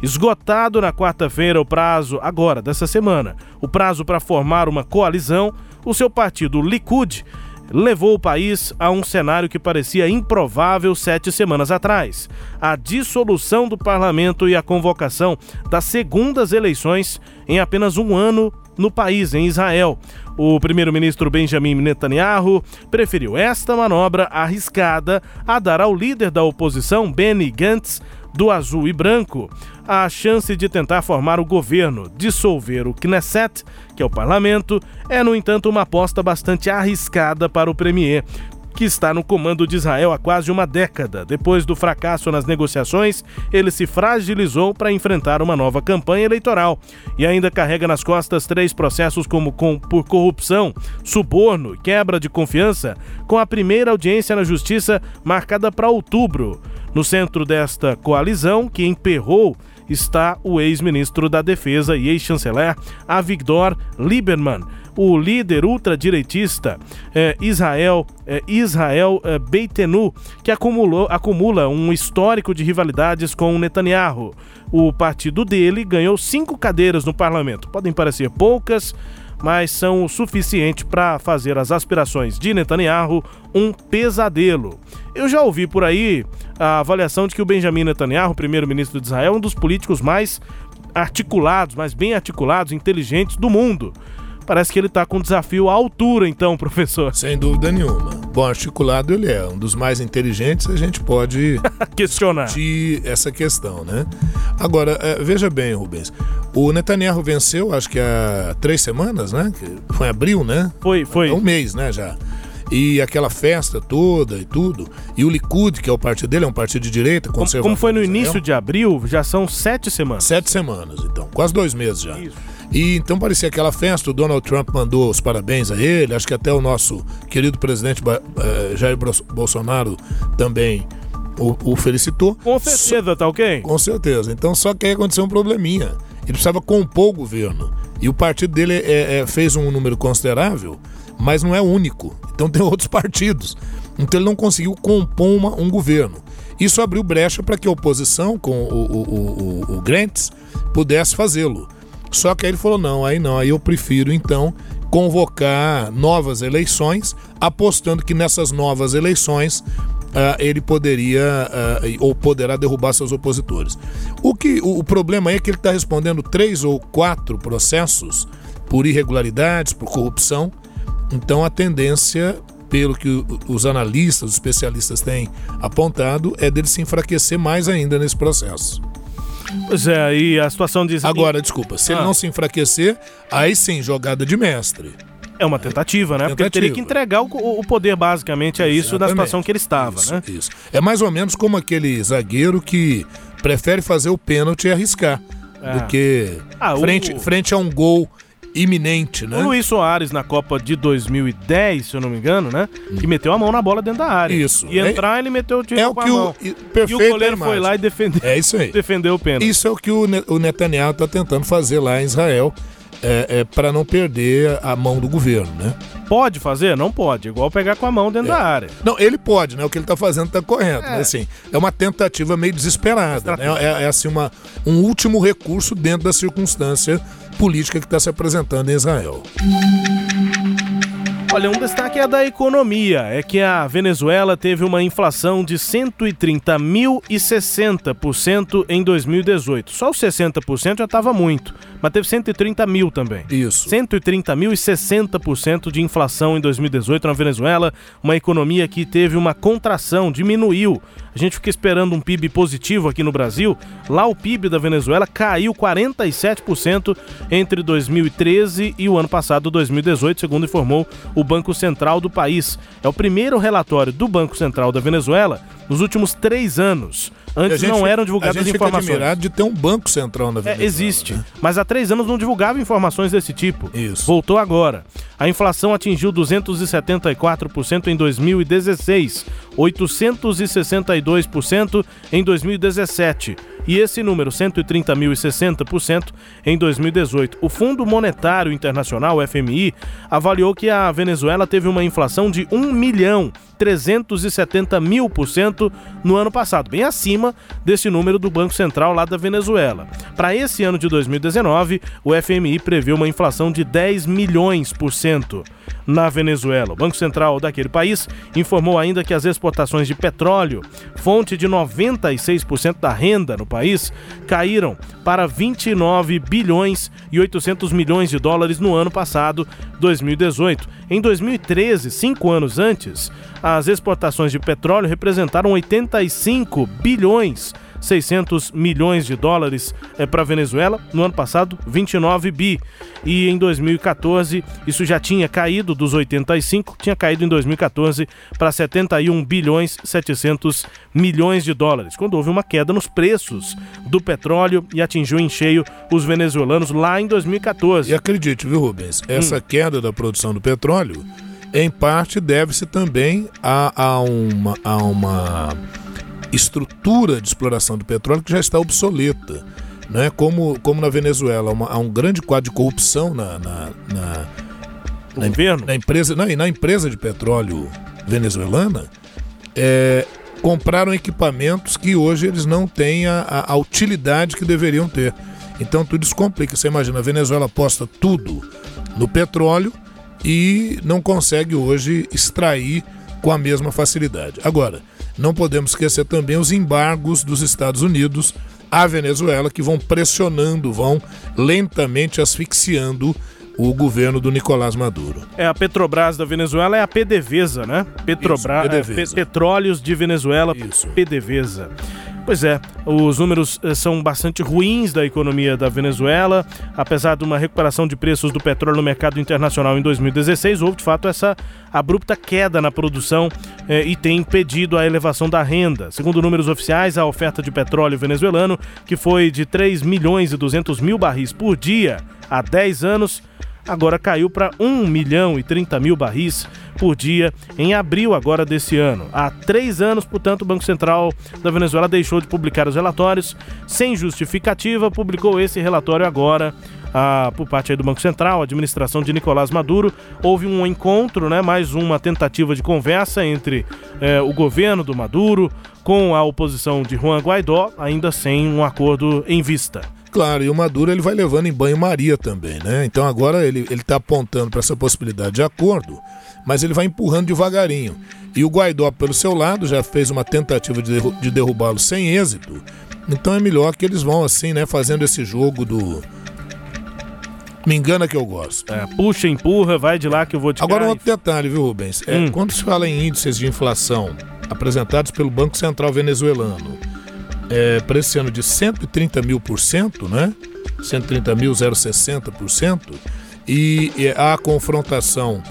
esgotado na quarta-feira o prazo, agora dessa semana, o prazo para formar uma coalizão, o seu partido Likud levou o país a um cenário que parecia improvável sete semanas atrás: a dissolução do parlamento e a convocação das segundas eleições em apenas um ano no país, em Israel. O primeiro-ministro Benjamin Netanyahu preferiu esta manobra arriscada a dar ao líder da oposição, Benny Gantz, do azul e branco, a chance de tentar formar o governo, dissolver o Knesset, que é o parlamento, é, no entanto, uma aposta bastante arriscada para o premier, que está no comando de Israel há quase uma década. Depois do fracasso nas negociações, ele se fragilizou para enfrentar uma nova campanha eleitoral e ainda carrega nas costas três processos como com, por corrupção, suborno e quebra de confiança, com a primeira audiência na justiça marcada para outubro. No centro desta coalizão, que emperrou está o ex-ministro da Defesa e ex-chanceler Avigdor Lieberman, o líder ultradireitista eh, Israel, eh, Israel eh, Beitenu, que acumulou, acumula um histórico de rivalidades com Netanyahu. O partido dele ganhou cinco cadeiras no parlamento. Podem parecer poucas, mas são o suficiente para fazer as aspirações de Netanyahu um pesadelo. Eu já ouvi por aí a avaliação de que o Benjamin Netanyahu, primeiro-ministro de Israel, é um dos políticos mais articulados, mais bem articulados, inteligentes do mundo. Parece que ele está com um desafio à altura, então, professor. Sem dúvida nenhuma. Bom, articulado ele é. Um dos mais inteligentes, a gente pode questionar essa questão, né? Agora, é, veja bem, Rubens. O Netanyahu venceu, acho que há três semanas, né? Foi em abril, né? Foi, foi. É um mês, né, já. E aquela festa toda e tudo. E o Likud, que é o partido dele, é um partido de direita, conservador. Como, como foi no início de abril, já são sete semanas. Sete semanas, então. Quase dois meses já. Isso. E então parecia aquela festa, o Donald Trump mandou os parabéns a ele, acho que até o nosso querido presidente uh, Jair Bolsonaro também o, o felicitou. Com certeza, tá ok? Com certeza. Então só que aí aconteceu um probleminha. Ele precisava compor o governo. E o partido dele é, é, fez um número considerável, mas não é único. Então tem outros partidos. Então ele não conseguiu compor uma, um governo. Isso abriu brecha para que a oposição, com o, o, o, o Grants, pudesse fazê-lo. Só que aí ele falou: não, aí não, aí eu prefiro então convocar novas eleições, apostando que nessas novas eleições Uh, ele poderia uh, ou poderá derrubar seus opositores. O que o, o problema é que ele está respondendo três ou quatro processos por irregularidades, por corrupção. Então a tendência, pelo que os analistas, os especialistas têm apontado, é dele se enfraquecer mais ainda nesse processo. Pois é, e a situação diz. Agora, desculpa, se ah. ele não se enfraquecer, aí sim, jogada de mestre. É uma tentativa, né? Tentativa. Porque ele teria que entregar o, o poder, basicamente, a é isso Exatamente. da situação que ele estava, isso, né? Isso. É mais ou menos como aquele zagueiro que prefere fazer o pênalti e arriscar. é. do que ah, frente, o... frente a um gol iminente, né? O Luiz Soares na Copa de 2010, se eu não me engano, né? Que meteu a mão na bola dentro da área. Isso. E entrar, é, ele meteu o tiro é o que. O, perfeito e o goleiro foi lá e defendeu. É isso aí. Defendeu o pênalti. Isso é o que o, o Netanyahu está tentando fazer lá em Israel. É, é para não perder a mão do governo, né? Pode fazer? Não pode. Igual pegar com a mão dentro é. da área. Não, ele pode, né? O que ele está fazendo está correto. É. Assim, é uma tentativa meio desesperada. Né? É, é, assim uma, um último recurso dentro da circunstância política que está se apresentando em Israel. Olha, um destaque é da economia. É que a Venezuela teve uma inflação de 130.060% em 2018. Só os 60% já estava muito, mas teve 130 mil também. Isso. 130 mil e 60% de inflação em 2018 na Venezuela. Uma economia que teve uma contração, diminuiu. A gente fica esperando um PIB positivo aqui no Brasil. Lá o PIB da Venezuela caiu 47% entre 2013 e o ano passado, 2018, segundo informou o Banco Central do país. É o primeiro relatório do Banco Central da Venezuela nos últimos três anos. Antes gente, não eram divulgadas a gente informações. Admirado de ter um banco central na Venezuela. É, existe, né? mas há três anos não divulgava informações desse tipo. Isso. Voltou agora. A inflação atingiu 274% em 2016, 862% em 2017 e esse número, 130.060% em 2018. O Fundo Monetário Internacional, FMI, avaliou que a Venezuela teve uma inflação de 1 milhão 370 mil por cento no ano passado, bem acima desse número do Banco Central lá da Venezuela. Para esse ano de 2019, o FMI prevê uma inflação de 10 milhões por cento na Venezuela. O Banco Central daquele país informou ainda que as exportações de petróleo, fonte de 96% da renda no país, caíram para 29 bilhões e 800 milhões de dólares no ano passado, 2018. Em 2013, cinco anos antes, as exportações de petróleo representaram 85 bilhões 600 milhões de dólares é, para a Venezuela. No ano passado, 29 bi. E em 2014, isso já tinha caído dos 85, tinha caído em 2014 para 71 bilhões 700 milhões de dólares, quando houve uma queda nos preços do petróleo e atingiu em cheio os venezuelanos lá em 2014. E acredite, viu, Rubens, essa hum. queda da produção do petróleo, em parte deve-se também a, a, uma, a uma estrutura de exploração do petróleo que já está obsoleta. Né? Como, como na Venezuela uma, há um grande quadro de corrupção na, na, na, na, na empresa, na, na empresa de petróleo venezuelana, é, compraram equipamentos que hoje eles não têm a, a, utilidade que deveriam ter. Então tudo isso complica. Você imagina, a Venezuela aposta tudo no petróleo e não consegue hoje extrair com a mesma facilidade. Agora, não podemos esquecer também os embargos dos Estados Unidos à Venezuela, que vão pressionando, vão lentamente asfixiando o governo do Nicolás Maduro. É, a Petrobras da Venezuela é a PDVSA, né? Petrobras, Isso, PDVSA. É, Petróleos de Venezuela, Isso. PDVSA. Pois é, os números eh, são bastante ruins da economia da Venezuela. Apesar de uma recuperação de preços do petróleo no mercado internacional em 2016, houve de fato essa abrupta queda na produção eh, e tem impedido a elevação da renda. Segundo números oficiais, a oferta de petróleo venezuelano, que foi de 3 milhões e 200 mil barris por dia há 10 anos, agora caiu para 1 milhão e 30 mil barris por dia em abril agora desse ano. Há três anos, portanto, o Banco Central da Venezuela deixou de publicar os relatórios sem justificativa, publicou esse relatório agora. Ah, por parte do Banco Central, a administração de Nicolás Maduro, houve um encontro, né, mais uma tentativa de conversa entre eh, o governo do Maduro com a oposição de Juan Guaidó, ainda sem um acordo em vista. Claro, e o Maduro ele vai levando em banho-maria também, né? Então agora ele está apontando para essa possibilidade de acordo, mas ele vai empurrando devagarinho. E o Guaidó, pelo seu lado, já fez uma tentativa de, derru de derrubá-lo sem êxito. Então é melhor que eles vão assim, né? Fazendo esse jogo do. Me engana que eu gosto. É, puxa, empurra, vai de lá que eu vou te Agora, um outro detalhe, viu, Rubens? É, hum. Quando se fala em índices de inflação apresentados pelo Banco Central Venezuelano, é, para esse ano de 130 mil por cento, né? 130 mil 0,60%, e, e a confrontação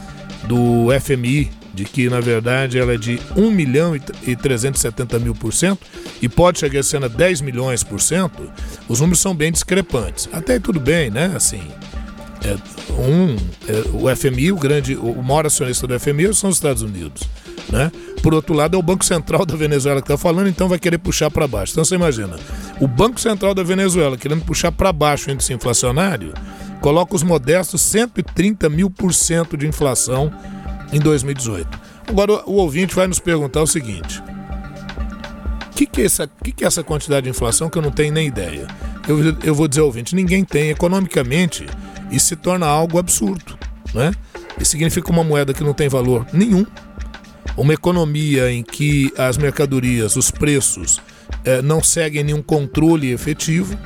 do FMI de que na verdade ela é de 1 milhão e 370 mil por cento e pode chegar sendo a 10 milhões por cento, os números são bem discrepantes. Até tudo bem, né? Assim, é, um, é, o FMI, o grande, o maior acionista do FMI são os Estados Unidos. Né? Por outro lado, é o Banco Central da Venezuela que está falando, então vai querer puxar para baixo. Então você imagina, o Banco Central da Venezuela querendo puxar para baixo o índice inflacionário, coloca os modestos 130 mil por cento de inflação em 2018. Agora, o ouvinte vai nos perguntar o seguinte: o que, que, é essa, que, que é essa quantidade de inflação que eu não tenho nem ideia? Eu, eu vou dizer ao ouvinte: ninguém tem. Economicamente, isso se torna algo absurdo. Né? Isso significa uma moeda que não tem valor nenhum, uma economia em que as mercadorias, os preços, eh, não seguem nenhum controle efetivo.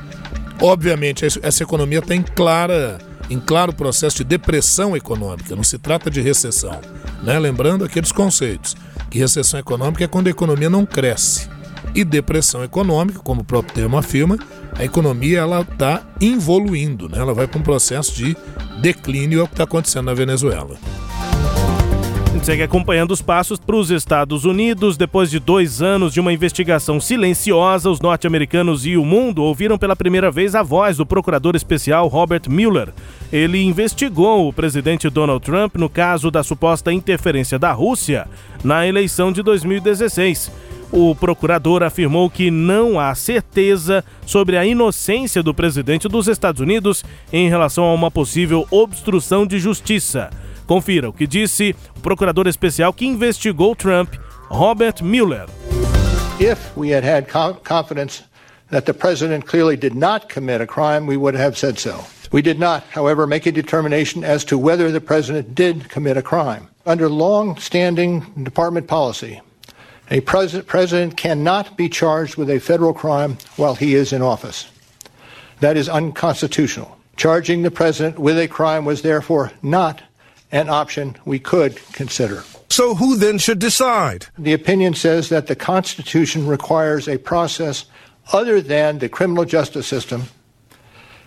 Obviamente, essa economia está em clara em claro processo de depressão econômica, não se trata de recessão. Né? Lembrando aqueles conceitos, que recessão econômica é quando a economia não cresce. E depressão econômica, como o próprio termo afirma, a economia ela está involuindo, né? ela vai para um processo de declínio, é o que está acontecendo na Venezuela. Gente segue acompanhando os passos para os Estados Unidos. Depois de dois anos de uma investigação silenciosa, os norte-americanos e o mundo ouviram pela primeira vez a voz do procurador especial Robert Mueller. Ele investigou o presidente Donald Trump no caso da suposta interferência da Rússia na eleição de 2016. O procurador afirmou que não há certeza sobre a inocência do presidente dos Estados Unidos em relação a uma possível obstrução de justiça. Confira o que disse o procurador especial que investigou Trump, Robert Mueller. If we had had confidence that the president clearly did not commit a crime, we would have said so. We did not, however, make a determination as to whether the president did commit a crime. Under long standing department policy, a pres president cannot be charged with a federal crime while he is in office. That is unconstitutional. Charging the president with a crime was therefore not an option we could consider. So, who then should decide? The opinion says that the Constitution requires a process other than the criminal justice system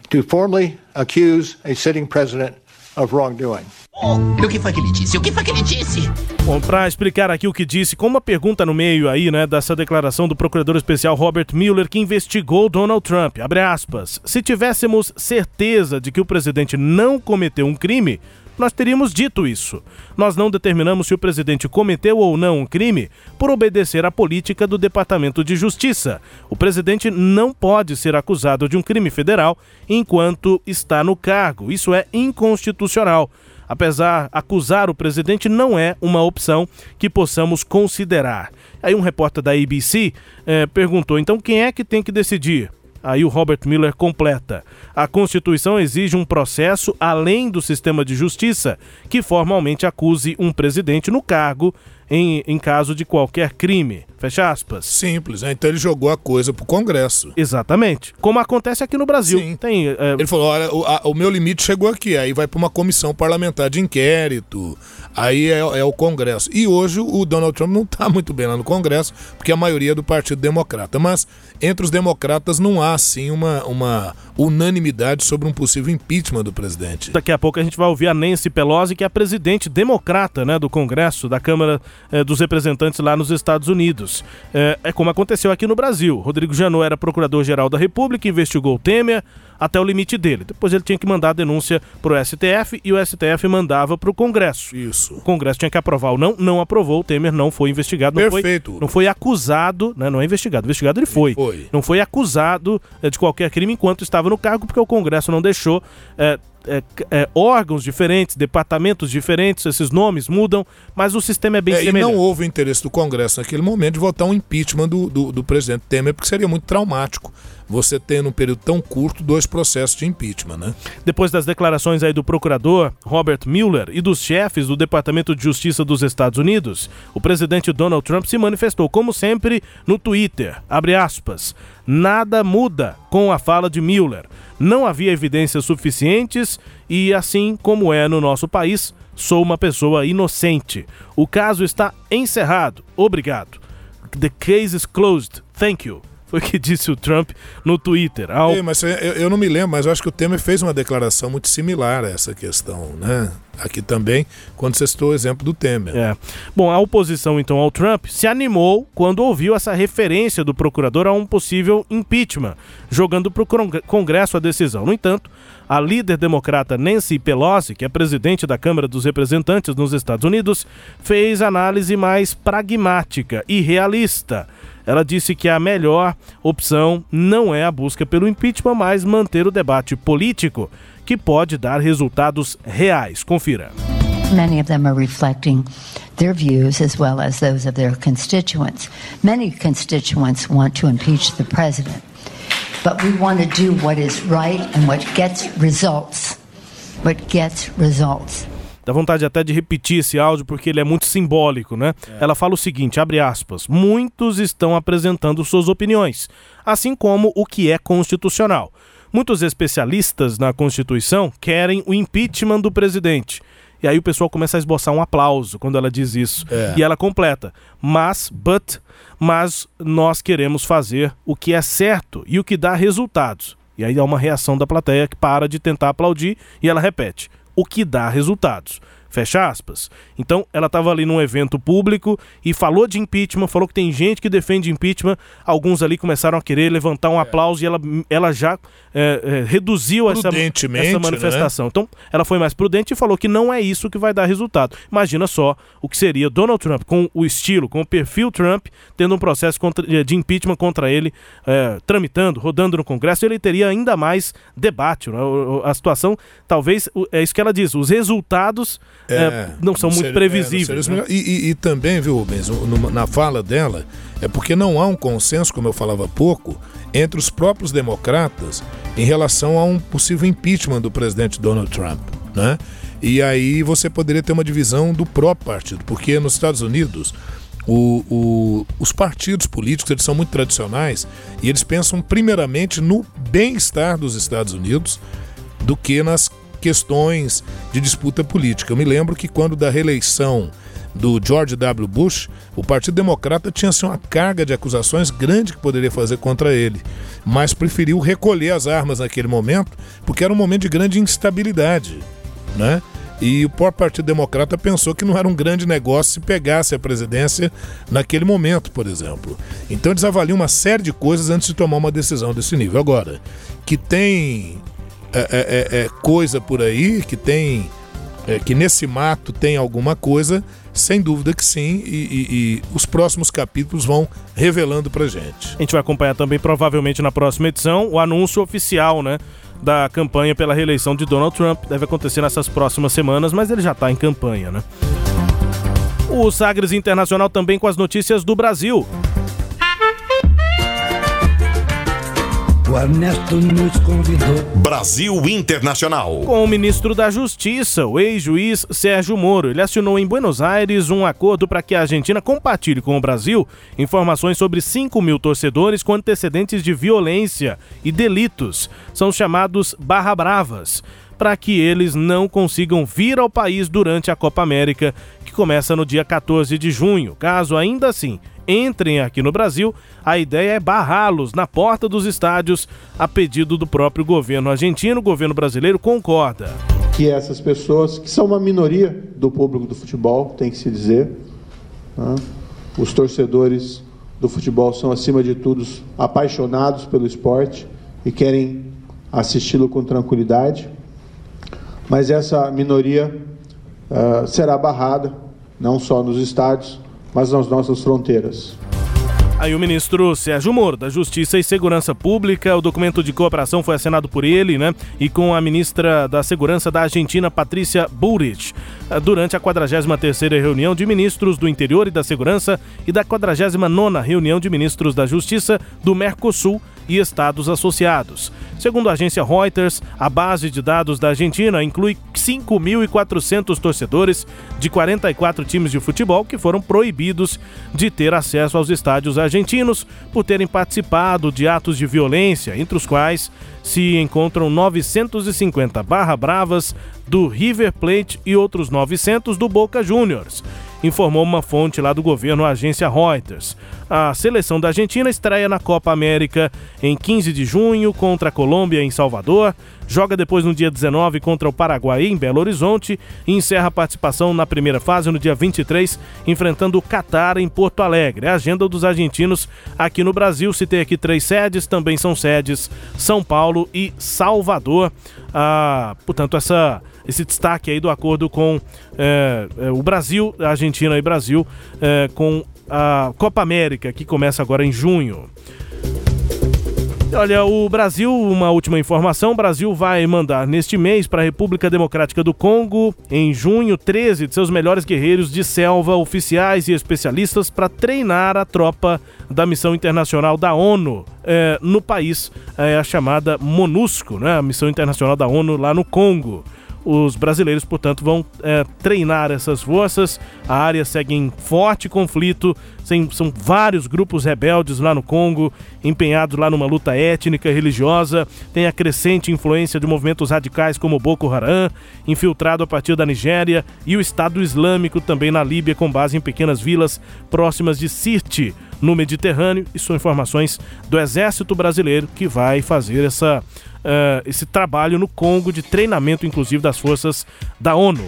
to formally accuse a sitting president of wrongdoing. O que foi que ele disse? O que foi que ele disse? Bom, para explicar aqui o que disse, com uma pergunta no meio aí, né, dessa declaração do procurador especial Robert Mueller que investigou Donald Trump, abre aspas, se tivéssemos certeza de que o presidente não cometeu um crime, nós teríamos dito isso. Nós não determinamos se o presidente cometeu ou não um crime por obedecer à política do Departamento de Justiça. O presidente não pode ser acusado de um crime federal enquanto está no cargo. Isso é inconstitucional. Apesar acusar o presidente não é uma opção que possamos considerar. Aí um repórter da ABC eh, perguntou: então quem é que tem que decidir? Aí o Robert Miller completa: a Constituição exige um processo além do sistema de justiça que formalmente acuse um presidente no cargo em, em caso de qualquer crime. Fecha aspas. Simples, né? Então ele jogou a coisa pro Congresso. Exatamente. Como acontece aqui no Brasil. Sim. Tem, é... Ele falou: olha, o, a, o meu limite chegou aqui. Aí vai para uma comissão parlamentar de inquérito. Aí é, é, o Congresso. E hoje o Donald Trump não está muito bem lá no Congresso, porque a maioria é do Partido Democrata. Mas entre os democratas não há, assim, uma, uma unanimidade sobre um possível impeachment do presidente. Daqui a pouco a gente vai ouvir a Nancy Pelosi, que é a presidente democrata né, do Congresso, da Câmara eh, dos Representantes lá nos Estados Unidos. É, é como aconteceu aqui no Brasil. Rodrigo Janot era procurador-geral da República, investigou o Temer até o limite dele. Depois ele tinha que mandar a denúncia para o STF e o STF mandava para o Congresso. Isso. O Congresso tinha que aprovar ou não, não aprovou. O Temer não foi investigado, não Perfeito. foi, não foi acusado, né? não é investigado. Investigado ele foi. foi. Não foi acusado é, de qualquer crime enquanto estava no cargo, porque o Congresso não deixou. É, é, órgãos diferentes, departamentos diferentes, esses nomes mudam, mas o sistema é bem é, semelhante. E não houve interesse do Congresso naquele momento de votar um impeachment do, do, do presidente Temer, porque seria muito traumático você ter num período tão curto dois processos de impeachment, né? Depois das declarações aí do procurador Robert Mueller e dos chefes do Departamento de Justiça dos Estados Unidos, o presidente Donald Trump se manifestou como sempre no Twitter, abre aspas, nada muda com a fala de Mueller. Não havia evidências suficientes e assim como é no nosso país, sou uma pessoa inocente. O caso está encerrado. Obrigado. The case is closed. Thank you. Foi o que disse o Trump no Twitter. Ao... Ei, mas eu, eu, não me lembro, mas eu acho que o Temer fez uma declaração muito similar a essa questão, né? Aqui também, quando você citou o exemplo do Temer. É. Bom, a oposição então ao Trump se animou quando ouviu essa referência do procurador a um possível impeachment, jogando para o Congresso a decisão. No entanto, a líder democrata Nancy Pelosi, que é presidente da Câmara dos Representantes nos Estados Unidos, fez análise mais pragmática e realista ela disse que a melhor opção não é a busca pelo impeachment, mas manter o debate político, que pode dar resultados reais. Confira. Many of them are reflecting their views as well as those of their constituents. Many constituents want to impeach the president, but we want to do what is right and what gets results. What gets results. Dá vontade até de repetir esse áudio porque ele é muito simbólico, né? É. Ela fala o seguinte, abre aspas, muitos estão apresentando suas opiniões, assim como o que é constitucional. Muitos especialistas na Constituição querem o impeachment do presidente. E aí o pessoal começa a esboçar um aplauso quando ela diz isso. É. E ela completa, mas, but, mas nós queremos fazer o que é certo e o que dá resultados. E aí há uma reação da plateia que para de tentar aplaudir e ela repete: o que dá resultados. Fecha aspas. Então, ela estava ali num evento público e falou de impeachment, falou que tem gente que defende impeachment. Alguns ali começaram a querer levantar um é. aplauso e ela, ela já é, é, reduziu essa, essa né? manifestação. Né? Então, ela foi mais prudente e falou que não é isso que vai dar resultado. Imagina só o que seria Donald Trump com o estilo, com o perfil Trump, tendo um processo contra, de impeachment contra ele, é, tramitando, rodando no Congresso, ele teria ainda mais debate. Né? A situação, talvez, é isso que ela diz, os resultados é, é, não são muito previsíveis. Né? E, e, e, também, viu, Rubens, na fala dela, é porque não há um consenso, como eu falava há pouco, entre os próprios democratas em relação a um possível impeachment do presidente Donald Trump. Né? E aí você poderia ter uma divisão do próprio partido, porque nos Estados Unidos o, o, os partidos políticos eles são muito tradicionais e eles pensam primeiramente no bem-estar dos Estados Unidos do que nas questões de disputa política. Eu me lembro que quando da reeleição do George W. Bush, o Partido Democrata tinha assim, uma carga de acusações grande que poderia fazer contra ele, mas preferiu recolher as armas naquele momento, porque era um momento de grande instabilidade, né? E o próprio Partido Democrata pensou que não era um grande negócio se pegasse a presidência naquele momento, por exemplo. Então eles avaliam uma série de coisas antes de tomar uma decisão desse nível. Agora, que tem é, é, é, é, coisa por aí, que tem. É, que nesse mato tem alguma coisa, sem dúvida que sim, e, e, e, os próximos capítulos vão revelando pra gente. A gente vai acompanhar também, provavelmente na próxima edição, o anúncio oficial, né? Da campanha pela reeleição de Donald Trump. Deve acontecer nessas próximas semanas, mas ele já está em campanha, né? O Sagres Internacional também com as notícias do Brasil. O Ernesto nos convidou. Brasil Internacional. Com o ministro da Justiça, o ex-juiz Sérgio Moro. Ele assinou em Buenos Aires um acordo para que a Argentina compartilhe com o Brasil informações sobre 5 mil torcedores com antecedentes de violência e delitos. São chamados Barra Bravas para que eles não consigam vir ao país durante a Copa América, que começa no dia 14 de junho. Caso ainda assim entrem aqui no Brasil, a ideia é barrá-los na porta dos estádios a pedido do próprio governo argentino. O governo brasileiro concorda. Que essas pessoas, que são uma minoria do público do futebol, tem que se dizer, né? os torcedores do futebol são, acima de tudo, apaixonados pelo esporte e querem assisti-lo com tranquilidade, mas essa minoria uh, será barrada, não só nos estádios, mas nas nossas fronteiras. Aí o ministro Sérgio Moro, da Justiça e Segurança Pública, o documento de cooperação foi assinado por ele, né? E com a ministra da Segurança da Argentina, Patrícia Bullrich, eh, durante a 43ª reunião de ministros do Interior e da Segurança e da 49ª reunião de ministros da Justiça do Mercosul e estados associados. Segundo a agência Reuters, a base de dados da Argentina inclui 5.400 torcedores de 44 times de futebol que foram proibidos de ter acesso aos estádios argentinos por terem participado de atos de violência, entre os quais se encontram 950 barra bravas do River Plate e outros 900 do Boca Juniors. informou uma fonte lá do governo, a agência Reuters. A seleção da Argentina estreia na Copa América em 15 de junho contra a Colômbia em Salvador, joga depois no dia 19 contra o Paraguai em Belo Horizonte e encerra a participação na primeira fase no dia 23, enfrentando o Catar em Porto Alegre. A agenda dos argentinos aqui no Brasil se tem aqui três sedes, também são sedes São Paulo e Salvador. Ah, portanto, essa esse destaque aí do acordo com é, o Brasil, Argentina e Brasil, é, com a Copa América, que começa agora em junho. Olha, o Brasil, uma última informação: o Brasil vai mandar neste mês para a República Democrática do Congo, em junho, 13 de seus melhores guerreiros de selva, oficiais e especialistas, para treinar a tropa da missão internacional da ONU é, no país, é, a chamada MONUSCO, né, a missão internacional da ONU lá no Congo. Os brasileiros, portanto, vão é, treinar essas forças. A área segue em forte conflito. São vários grupos rebeldes lá no Congo, empenhados lá numa luta étnica religiosa. Tem a crescente influência de movimentos radicais como Boko Haram, infiltrado a partir da Nigéria, e o Estado Islâmico também na Líbia, com base em pequenas vilas próximas de Sirte, no Mediterrâneo. E são informações do Exército Brasileiro que vai fazer essa uh, esse trabalho no Congo de treinamento, inclusive, das forças da ONU.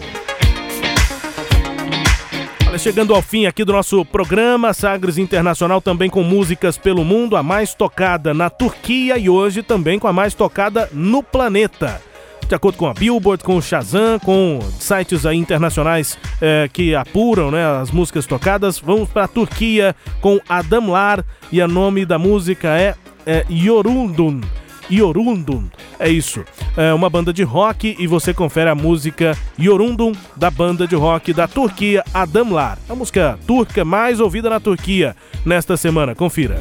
Chegando ao fim aqui do nosso programa, Sagres Internacional também com músicas pelo mundo, a mais tocada na Turquia e hoje também com a mais tocada no planeta de acordo com a Billboard, com o Shazam, com sites aí internacionais é, que apuram né, as músicas tocadas. Vamos para a Turquia com Adamlar e o nome da música é, é Yorundun. Yorundum. É isso. É uma banda de rock e você confere a música Yorundum da banda de rock da Turquia Adamlar. A música turca mais ouvida na Turquia nesta semana. Confira.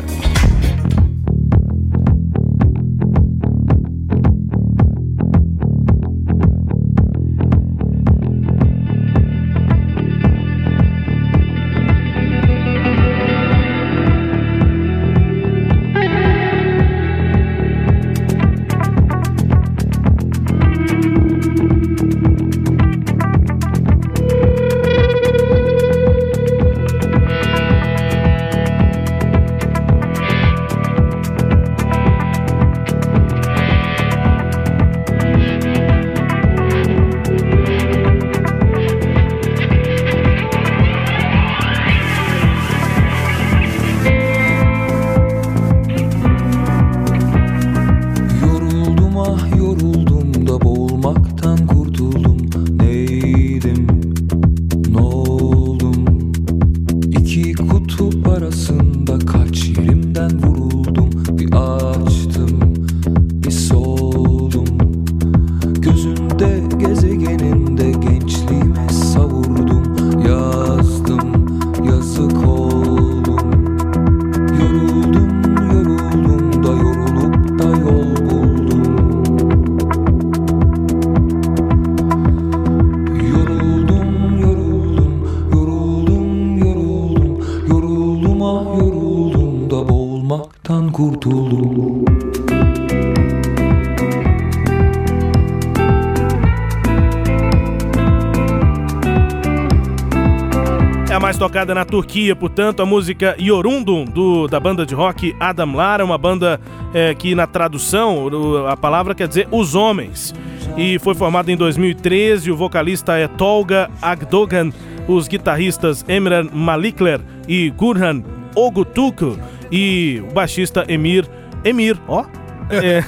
Tocada na Turquia, portanto, a música Yorundum, do, da banda de rock Adam Lara, uma banda é, que na tradução a palavra quer dizer os homens. E foi formada em 2013, o vocalista é Tolga Agdogan, os guitarristas Emran Malikler e Gurhan Ogutuku e o baixista Emir, Emir, ó, é,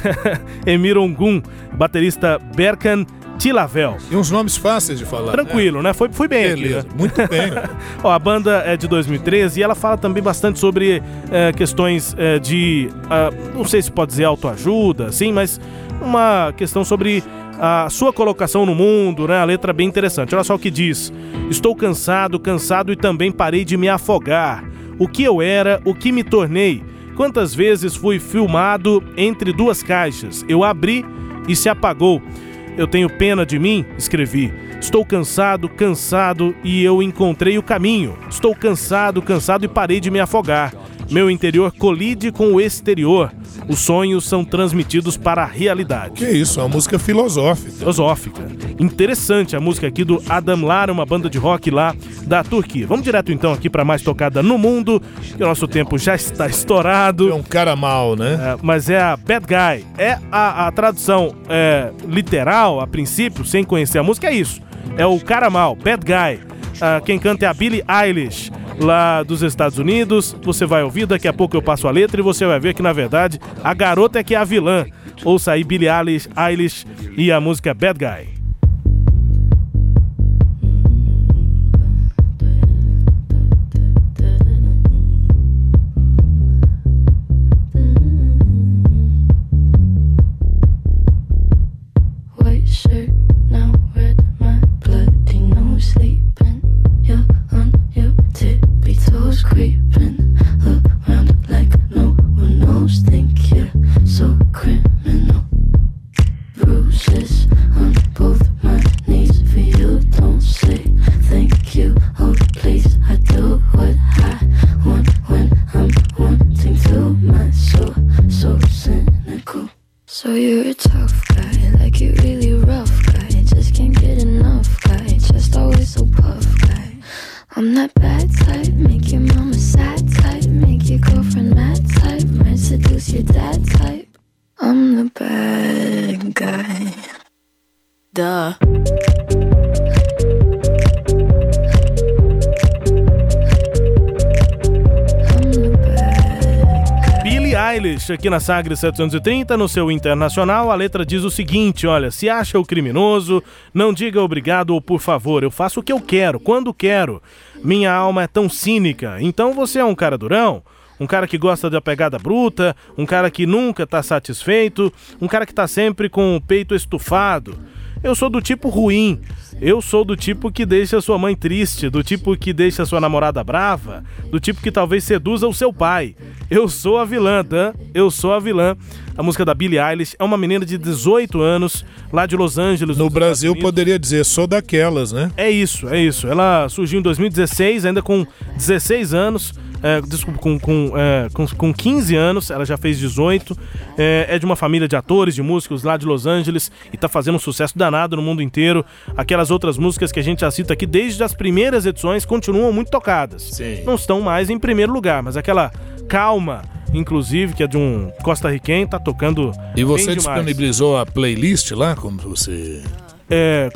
Emir Ongun, baterista Berkan Tilavel. E uns nomes fáceis de falar. Tranquilo, né? né? Foi, foi bem Beleza, aqui, né? muito bem. Ó, a banda é de 2013 e ela fala também bastante sobre é, questões é, de, uh, não sei se pode dizer autoajuda, sim, mas uma questão sobre a sua colocação no mundo, né? A letra é bem interessante. Olha só o que diz: Estou cansado, cansado e também parei de me afogar. O que eu era, o que me tornei. Quantas vezes fui filmado entre duas caixas? Eu abri e se apagou. Eu tenho pena de mim, escrevi. Estou cansado, cansado e eu encontrei o caminho. Estou cansado, cansado e parei de me afogar. Meu interior colide com o exterior. Os sonhos são transmitidos para a realidade. Que isso, é uma música filosófica. Filosófica. Interessante a música aqui do Adam Lara, uma banda de rock lá da Turquia. Vamos direto então aqui para mais tocada no mundo, que o nosso tempo já está estourado. É um cara mal, né? É, mas é a Bad Guy. É a, a tradução é, literal, a princípio, sem conhecer a música, é isso. É o cara mal, Bad Guy. Ah, quem canta é a Billie Eilish lá dos Estados Unidos. Você vai ouvir, daqui a pouco eu passo a letra e você vai ver que na verdade a garota é que é a vilã. Ouça aí Billie Eilish, Eilish e a música Bad Guy. Aqui na Sagres 730, no seu internacional, a letra diz o seguinte: olha, se acha o criminoso, não diga obrigado ou por favor, eu faço o que eu quero, quando quero. Minha alma é tão cínica. Então você é um cara durão? Um cara que gosta da pegada bruta, um cara que nunca tá satisfeito, um cara que tá sempre com o peito estufado. Eu sou do tipo ruim. Eu sou do tipo que deixa sua mãe triste, do tipo que deixa sua namorada brava, do tipo que talvez seduza o seu pai. Eu sou a vilã, tá? Eu sou a vilã. A música da Billie Eilish é uma menina de 18 anos, lá de Los Angeles. No Brasil poderia dizer sou daquelas, né? É isso, é isso. Ela surgiu em 2016, ainda com 16 anos. É, desculpa, com, com, é, com, com 15 anos, ela já fez 18. É, é de uma família de atores, de músicos lá de Los Angeles e tá fazendo um sucesso danado no mundo inteiro. Aquelas outras músicas que a gente já cita aqui desde as primeiras edições continuam muito tocadas. Sim. Não estão mais em primeiro lugar, mas aquela calma, inclusive, que é de um costarriquenho, tá tocando. E você disponibilizou a playlist lá, como você. É.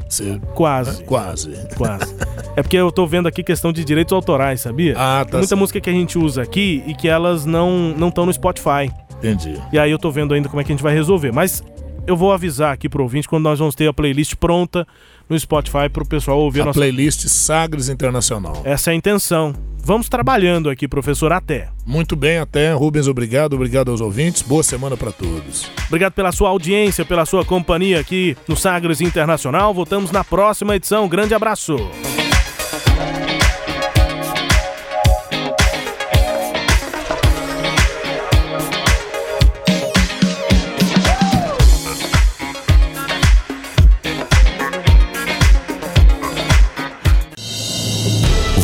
Quase. Quase. Quase. É porque eu tô vendo aqui questão de direitos autorais, sabia? Ah, tá Tem muita certo. música que a gente usa aqui e que elas não não estão no Spotify. Entendi. E aí eu tô vendo ainda como é que a gente vai resolver. Mas eu vou avisar aqui pro ouvinte quando nós vamos ter a playlist pronta no Spotify pro pessoal ouvir a A nossa. playlist Sagres Internacional. Essa é a intenção. Vamos trabalhando aqui, professor, até. Muito bem, até. Rubens, obrigado. Obrigado aos ouvintes. Boa semana para todos. Obrigado pela sua audiência, pela sua companhia aqui no Sagres Internacional. Voltamos na próxima edição. Grande abraço.